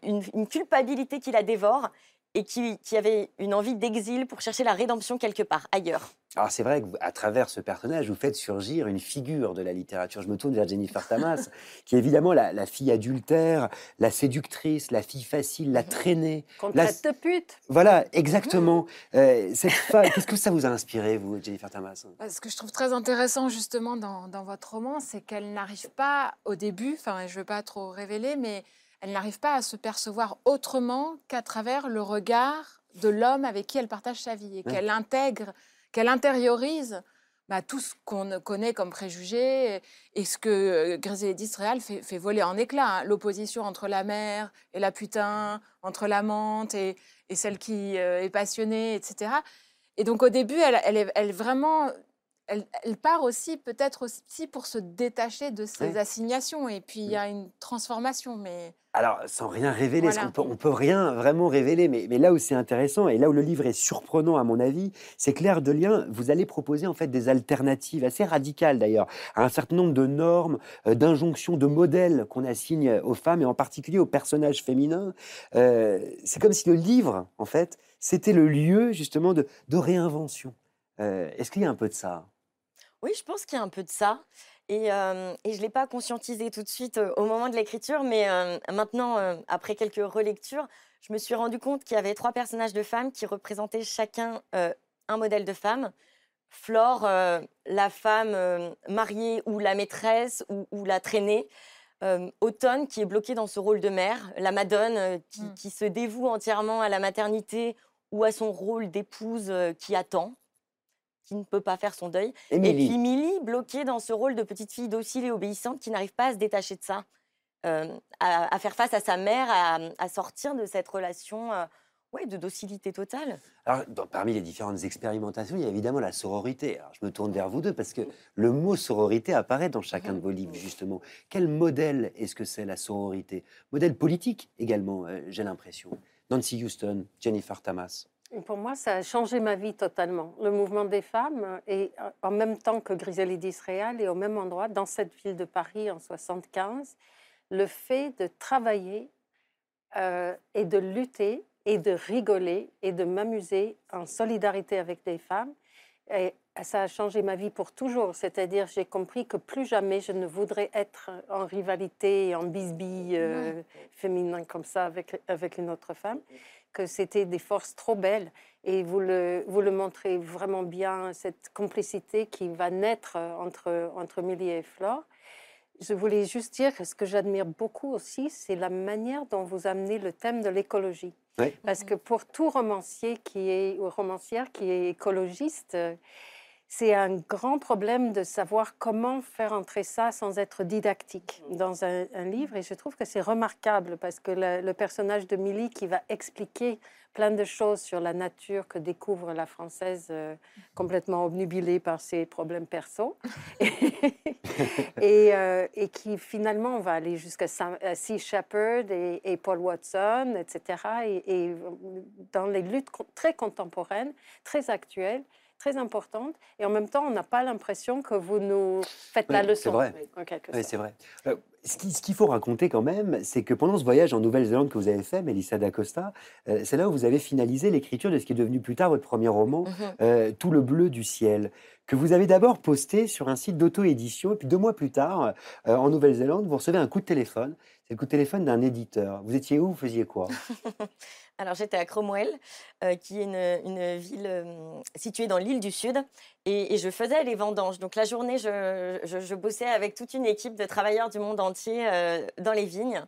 une, une culpabilité qui la dévore, et qui, qui avait une envie d'exil pour chercher la rédemption quelque part, ailleurs. Alors c'est vrai qu'à travers ce personnage, vous faites surgir une figure de la littérature. Je me tourne vers Jennifer Tamas, <laughs> qui est évidemment la, la fille adultère, la séductrice, la fille facile, la traînée. Qu'on La- de pute. Voilà, exactement. Euh, qu'est-ce que ça vous a inspiré, vous, Jennifer Tamas Bah, Ce que je trouve très intéressant justement dans, dans votre roman, c'est qu'elle n'arrive pas au début, enfin je ne veux pas trop révéler, mais elle n'arrive pas à se percevoir autrement qu'à travers le regard de l'homme avec qui elle partage sa vie et Ouais. qu'elle intègre, qu'elle intériorise bah, tout ce qu'on connaît comme préjugés et, ce que euh, Griselda Distréal fait, fait voler en éclats. hein. L'opposition entre la mère et la putain, entre l'amante et, et celle qui euh, est passionnée, etc. Et donc au début, elle, elle est elle est vraiment elle, elle part aussi peut-être aussi pour se détacher de ses assignations. Et puis il y a une transformation, mais Alors, sans rien révéler, parce qu'on peut, on peut rien vraiment révéler, mais, mais là où c'est intéressant et là où le livre est surprenant à mon avis, c'est que l'air de lien, vous allez proposer en fait des alternatives assez radicales d'ailleurs à un certain nombre de normes, euh, d'injonctions, de modèles qu'on assigne aux femmes et en particulier aux personnages féminins. Euh, c'est comme si le livre, en fait, c'était le lieu justement de, de réinvention. Euh, Est-ce qu'il y a un peu de ça? Oui, je pense qu'il y a un peu de ça. Et, euh, et je ne l'ai pas conscientisé tout de suite euh, au moment de l'écriture, mais euh, maintenant, après quelques relectures, je me suis rendu compte qu'il y avait trois personnages de femmes qui représentaient chacun un modèle de femme. Flore, la femme mariée ou la maîtresse ou, ou la traînée. Automne, qui est bloquée dans ce rôle de mère. La Madone, euh, qui, qui se dévoue entièrement à la maternité ou à son rôle d'épouse qui attend, qui ne peut pas faire son deuil. Et puis Millie, bloquée dans ce rôle de petite fille docile et obéissante qui n'arrive pas à se détacher de ça, euh, à, à faire face à sa mère, à, à sortir de cette relation euh, ouais, de docilité totale. Alors, dans- parmi les différentes expérimentations, il y a évidemment la sororité. Alors, je me tourne vers vous deux parce que le mot sororité apparaît dans chacun de vos livres, justement. Quel modèle est-ce que c'est la sororité? Modèle politique également, euh, j'ai l'impression. Nancy Houston, Jennifer Tamas. Pour moi, ça a changé ma vie totalement. Le mouvement des femmes, et euh, en même temps que Griselide d'Israël, et au même endroit, dans cette ville de Paris en 75, le fait de travailler euh, et de lutter et de rigoler et de m'amuser en solidarité avec des femmes, et ça a changé ma vie pour toujours. C'est-à-dire, j'ai compris que plus jamais je ne voudrais être en rivalité et en bisbille euh, féminin comme ça avec, avec une autre femme que c'était des forces trop belles. Et vous le, vous le montrez vraiment bien, cette complicité qui va naître euh, entre, entre Millie et Flore. Je voulais juste dire que ce que j'admire beaucoup aussi, c'est la manière dont vous amenez le thème de l'écologie. Oui. Parce que pour tout romancier qui est, ou romancière qui est écologiste, euh, c'est un grand problème de savoir comment faire entrer ça sans être didactique dans un, un livre. Et je trouve que c'est remarquable parce que le, le personnage de Millie qui va expliquer plein de choses sur la nature que découvre la française euh, complètement obnubilée par ses problèmes perso. <laughs> et, euh, et qui finalement va aller jusqu'à Sea Shepherd et, et Paul Watson, etc. Et, dans les luttes très contemporaines, très actuelles, très importantes. Et en même temps, on n'a pas l'impression que vous nous faites la leçon. c'est vrai. en quelque Oui, sorte. c'est vrai. Euh, ce qui- ce qu'il faut raconter quand même, c'est que pendant ce voyage en Nouvelle-Zélande que vous avez fait, Melissa d'Acosta, euh, c'est là où vous avez finalisé l'écriture de ce qui est devenu plus tard votre premier roman, euh, Tout le bleu du ciel, que vous avez d'abord posté sur un site d'auto-édition, et puis deux mois plus tard, euh, en Nouvelle-Zélande, vous recevez un coup de téléphone. C'est le coup de téléphone d'un éditeur. Vous étiez où? Vous faisiez quoi? <laughs> Alors j'étais à Cromwell, euh, qui est une, ville euh, située dans l'île du Sud, et, je faisais les vendanges. Donc la journée, je, bossais avec toute une équipe de travailleurs du monde entier euh, dans les vignes.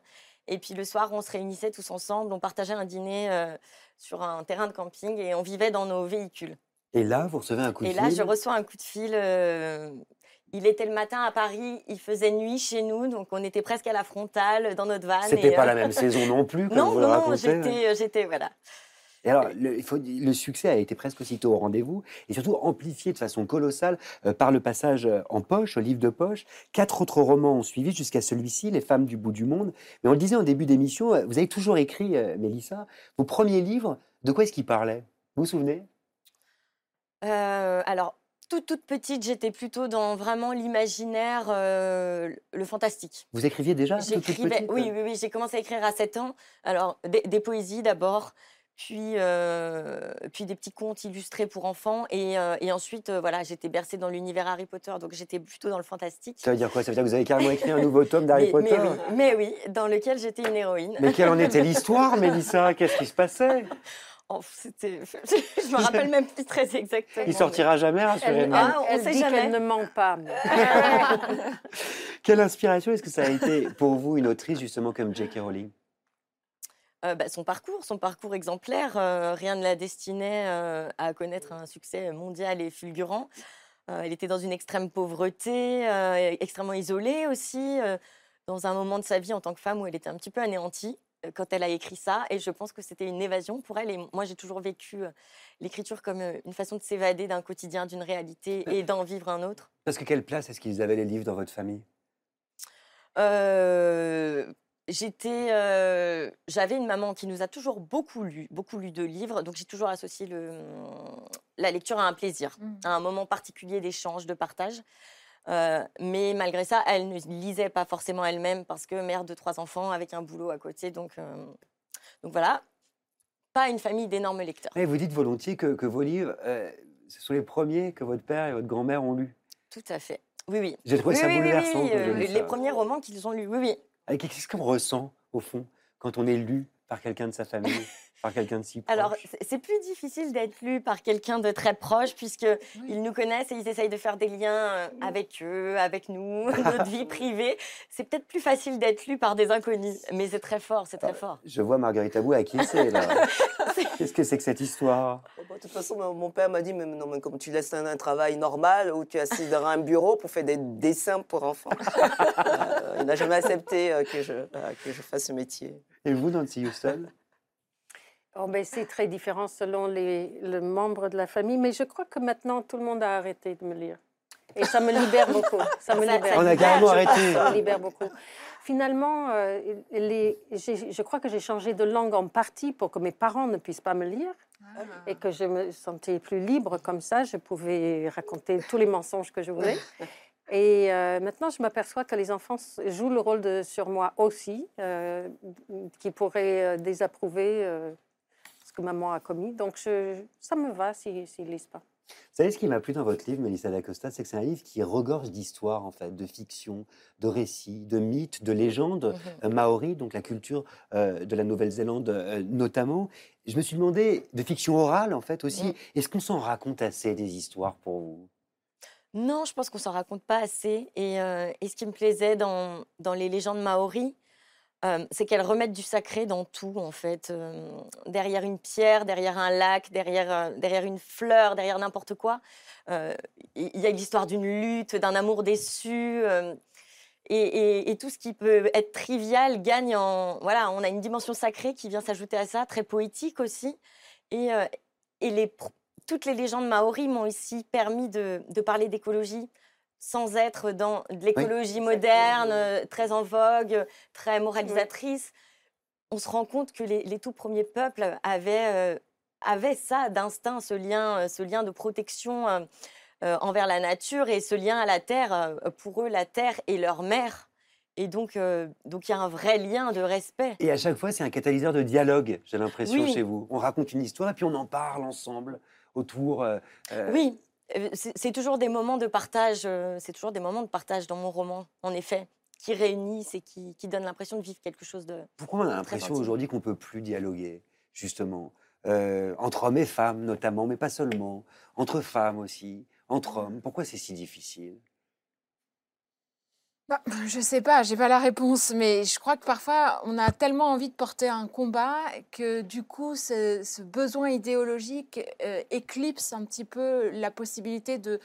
Et puis le soir, on se réunissait tous ensemble, on partageait un dîner euh, sur un terrain de camping et on vivait dans nos véhicules. Et là, vous recevez un coup de Et fil. là, je reçois un coup de fil. euh, il était le matin à Paris, il faisait nuit chez nous, donc on était presque à la frontale dans notre van. C'était et, pas euh, la même saison non plus, comme <laughs> Non, vous le non, j'étais, euh, j'étais, voilà. Et alors, le, il faut, le succès a été presque aussitôt au rendez-vous, et surtout amplifié de façon colossale euh, par le passage en poche, au livre de poche. Quatre autres romans ont suivi jusqu'à celui-ci, Les femmes du bout du monde. Mais on le disait en début d'émission, vous avez toujours écrit, euh, Mélissa, vos premiers livres, de quoi est-ce qu'ils parlaient? Vous vous souvenez? Euh, alors, toute, toute petite, j'étais plutôt dans vraiment l'imaginaire, euh, le fantastique. Vous écriviez déjà toute, toute J'écrivais, petite? oui, oui, oui, j'ai commencé à écrire à 7 ans. Alors, des, des poésies d'abord, puis, euh, puis des petits contes illustrés pour enfants. Et, euh, et ensuite, euh, voilà, j'étais bercée dans l'univers Harry Potter, donc j'étais plutôt dans le fantastique. Ça veut dire quoi? Ça veut dire que vous avez carrément écrit un <laughs> nouveau tome d'Harry Potter mais oui, mais oui, dans lequel j'étais une héroïne. Mais quelle en <laughs> était l'histoire, Mélissa? Qu'est-ce qui se passait? Oh, <laughs> je me rappelle même plus très exactement. Il sortira jamais, Elle, rassurez-moi. Ah, on elle sait dit jamais. qu'elle ne ment pas. <laughs> Quelle inspiration est-ce que ça a été pour vous, une autrice justement comme J.K. Rowling? Euh, bah, son parcours, son parcours exemplaire, euh, rien ne la destinait euh, à connaître un succès mondial et fulgurant. Euh, elle était dans une extrême pauvreté, euh, extrêmement isolée aussi, euh, dans un moment de sa vie en tant que femme où elle était un petit peu anéantie quand elle a écrit ça. Et je pense que c'était une évasion pour elle. Et moi, j'ai toujours vécu euh, l'écriture comme euh, une façon de s'évader d'un quotidien, d'une réalité et d'en vivre un autre. Parce que quelle place est-ce qu'ils avaient les livres dans votre famille? Euh, j'étais, euh, j'avais une maman qui nous a toujours beaucoup lu, beaucoup lu de livres, donc j'ai toujours associé le, la lecture à un plaisir, Mm. à un moment particulier d'échange, de partage. Euh, mais malgré ça, elle ne lisait pas forcément elle-même parce que mère de trois enfants avec un boulot à côté, donc, euh, donc voilà, pas une famille d'énormes lecteurs. Et vous dites volontiers que, que vos livres, euh, ce sont les premiers que votre père et votre grand-mère ont lus. Tout à fait. Oui, oui. J'ai trouvé Oui, ça oui, bouleversant. oui, les ça. premiers romans qu'ils ont lus, oui, oui. Qu'est-ce qu'on ressent, au fond, quand on est lu par quelqu'un de sa famille, par quelqu'un de si proche Alors, c'est- plus difficile d'être lu par quelqu'un de très proche, puisque ils nous connaissent et ils essayent de faire des liens euh, avec eux, avec nous, <laughs> <laughs> notre vie privée. C'est peut-être plus facile d'être lu par des inconnus, mais c'est très fort, c'est très fort. Je vois Marguerite Abou à qui c'est, là. <laughs> Qu'est-ce que c'est que cette histoire? Bon, bah, de toute façon, mon- père m'a dit, mais non, mais comme tu laisses un, un travail normal où tu es assis derrière un bureau pour faire des dessins pour enfants. Euh, il n'a jamais accepté euh, que, je, euh, que je fasse ce métier. Et vous, Nancy Houston? Oh, ben, c'est très différent selon les, le membre de la famille, mais je crois que maintenant tout le monde a arrêté de me lire. Et ça me libère <laughs> beaucoup. Ça me libère. ça On a carrément arrêté. Ça me libère beaucoup. Finalement, euh, les- je crois que j'ai changé de langue en partie pour que mes parents ne puissent pas me lire et que je me sentais plus libre comme ça. Je pouvais raconter tous les mensonges que je voulais. Et euh, maintenant, je m'aperçois que les enfants jouent le rôle de, sur moi aussi, euh, qui pourraient euh, désapprouver euh, que maman a commis. Donc, je- ça me va s'ils ne lisent pas. Vous savez ce qui m'a plu dans votre livre, Mélissa D'Acosta, c'est que c'est un livre qui regorge d'histoires, en fait, de fiction, de récits, de mythes, de légendes Mhm. euh, maoris, donc la culture euh, de la Nouvelle-Zélande euh, notamment. Je me suis demandé, de fiction orale, en fait, aussi, Mm. est-ce qu'on s'en raconte assez des histoires pour vous? Non, je pense qu'on s'en raconte pas assez. Et, euh, et ce qui me plaisait dans, dans les légendes maoris, euh, c'est qu'elles remettent du sacré dans tout, en fait. Euh, derrière une pierre, derrière un lac, derrière, euh, derrière une fleur, derrière n'importe quoi. Il y, a l'histoire d'une lutte, d'un amour déçu. et, tout ce qui peut être trivial gagne en. Voilà, on a une dimension sacrée qui vient s'ajouter à ça, très poétique aussi. Et, et les, toutes les légendes maoris m'ont aussi permis de parler d'écologie sans être dans de l'écologie moderne, euh, très en vogue, très moralisatrice. On se rend compte que les, les tout premiers peuples avaient, euh, avaient ça d'instinct, ce lien, euh, ce lien de protection euh, envers la nature et ce lien à la terre. Pour eux, la terre est leur mère. Et donc, euh, donc il y a un vrai lien de respect. Et à chaque fois, c'est un catalyseur de dialogue, j'ai l'impression, Oui. chez vous. On raconte une histoire et puis on en parle ensemble autour. euh, Oui, c'est c'est toujours des moments de partage. euh, C'est toujours des moments de partage dans mon roman, en effet, qui réunissent et qui, qui donnent l'impression de vivre quelque chose de. Pourquoi on a l'impression aujourd'hui qu'on ne peut plus dialoguer, justement Euh, Entre hommes et femmes, notamment, mais pas seulement. Entre femmes aussi, entre hommes? Pourquoi c'est si difficile? Bah, je sais pas, j'ai pas la réponse, mais je crois que parfois on a tellement envie de porter un combat que du coup ce, besoin idéologique euh, éclipse un petit peu la possibilité de,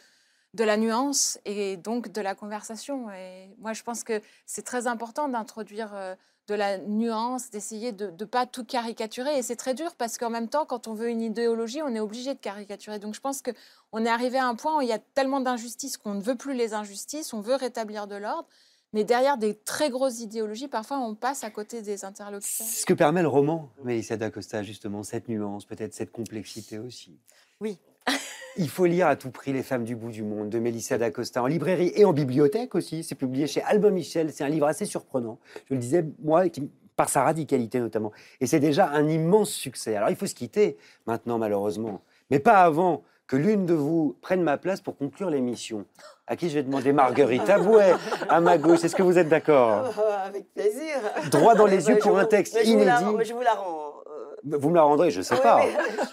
de la nuance et donc de la conversation. Et moi je pense que c'est très important d'introduire euh, de la nuance, d'essayer de ne pas tout caricaturer. Et c'est très dur parce qu'en même temps, quand on veut une idéologie, on est obligé de caricaturer. Donc je pense qu'on est arrivé à un point où il y a tellement d'injustices qu'on ne veut plus les injustices, on veut rétablir de l'ordre. Mais derrière des très grosses idéologies, parfois on passe à côté des interlocuteurs. C'est ce que permet le roman, Mélissa d'Acosta, justement, cette nuance, peut-être cette complexité aussi. Oui. Il faut lire à tout prix Les femmes du bout du monde de Mélissa d'Acosta en librairie et en bibliothèque aussi. C'est publié chez Albin Michel. C'est un livre assez surprenant. Je le disais, moi, qui, par sa radicalité notamment. Et c'est déjà un immense succès. Alors il faut se quitter maintenant, malheureusement. Mais pas avant que l'une de vous prenne ma place pour conclure l'émission. À qui je vais demander Marguerite? Abouet, à ma gauche. Est-ce que vous êtes d'accord? Avec plaisir. Droit dans les <laughs> yeux pour un texte inédit. Je vous la rends. Vous me la rendrez, je ne sais pas,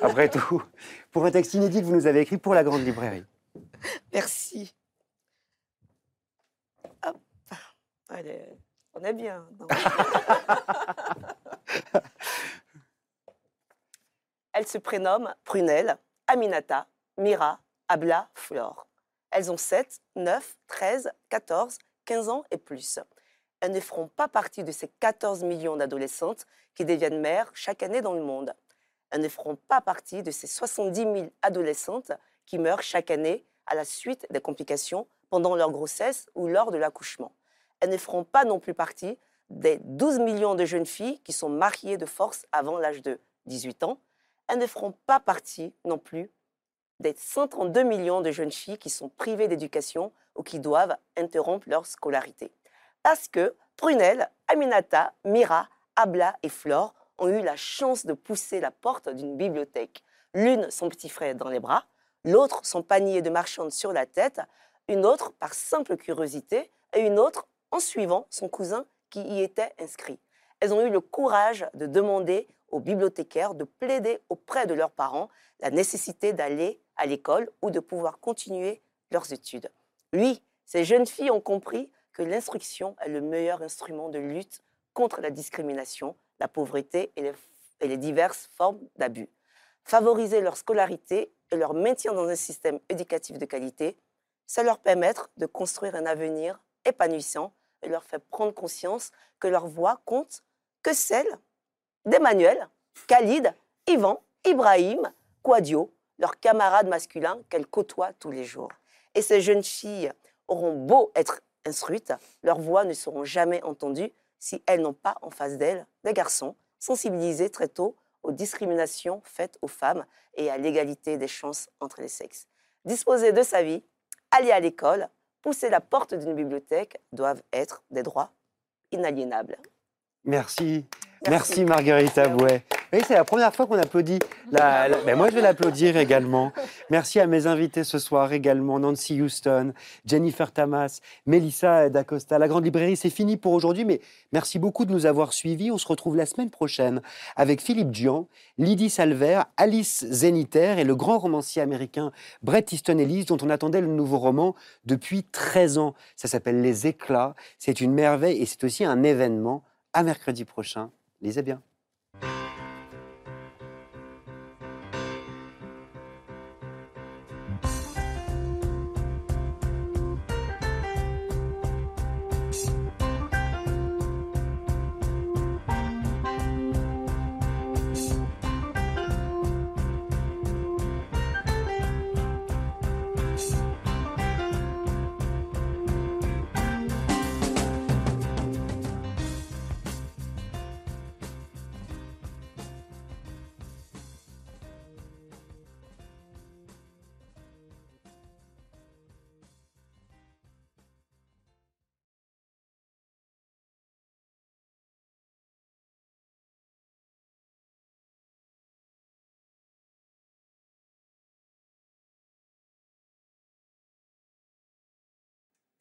après tout. Pour un texte inédit que vous nous avez écrit pour la Grande Librairie. Merci. Hop. Allez, on est bien. <laughs> Elles se prénomment Prunelle, Aminata, Mira, Abla, Flore. Elles ont 7, 9, 13, 14, 15 ans et plus. Elles ne feront pas partie de ces 14 millions d'adolescentes qui deviennent mères chaque année dans le monde. Elles ne feront pas partie de ces 70 000 adolescentes qui meurent chaque année à la suite des complications pendant leur grossesse ou lors de l'accouchement. Elles ne feront pas non plus partie des 12 millions de jeunes filles qui sont mariées de force avant l'âge de 18 ans. Elles ne feront pas partie non plus des 132 millions de jeunes filles qui sont privées d'éducation ou qui doivent interrompre leur scolarité. Parce que Prunelle, Aminata, Mira, Abla et Flore ont eu la chance de pousser la porte d'une bibliothèque. L'une son petit frère dans les bras, l'autre son panier de marchande sur la tête, une autre par simple curiosité et une autre en suivant son cousin qui y était inscrit. Elles ont eu le courage de demander aux bibliothécaires de plaider auprès de leurs parents la nécessité d'aller à l'école ou de pouvoir continuer leurs études. Oui, ces jeunes filles ont compris que l'instruction est le meilleur instrument de lutte contre la discrimination, la pauvreté et les, diverses formes d'abus. Favoriser leur scolarité et leur maintien dans un système éducatif de qualité, ça leur permet de construire un avenir épanouissant et leur fait prendre conscience que leur voix compte que celle d'Emmanuel, Khalid, Ivan, Ibrahim, Quadio, leurs camarades masculins qu'elles côtoient tous les jours. Et ces jeunes filles auront beau être instruites, leurs voix ne seront jamais entendues si elles n'ont pas en face d'elles des garçons sensibilisés très tôt aux discriminations faites aux femmes et à l'égalité des chances entre les sexes. Disposer de sa vie, aller à l'école, pousser la porte d'une bibliothèque doivent être des droits inaliénables. Merci. Merci, Marguerite Abouet. C'est la première fois qu'on applaudit. La, ben, moi, je vais l'applaudir également. Merci à mes invités ce soir également. Nancy Houston, Jennifer Tamas, Melissa D'Acosta. La Grande Librairie, c'est fini pour aujourd'hui, mais merci beaucoup de nous avoir suivis. On se retrouve la semaine prochaine avec Philippe Dian, Lydie Salver, Alice Zeniter et le grand romancier américain Bret Easton Ellis, dont on attendait le nouveau roman depuis 13 ans. Ça s'appelle Les Éclats. C'est une merveille et c'est aussi un événement. À mercredi prochain. Lisez bien.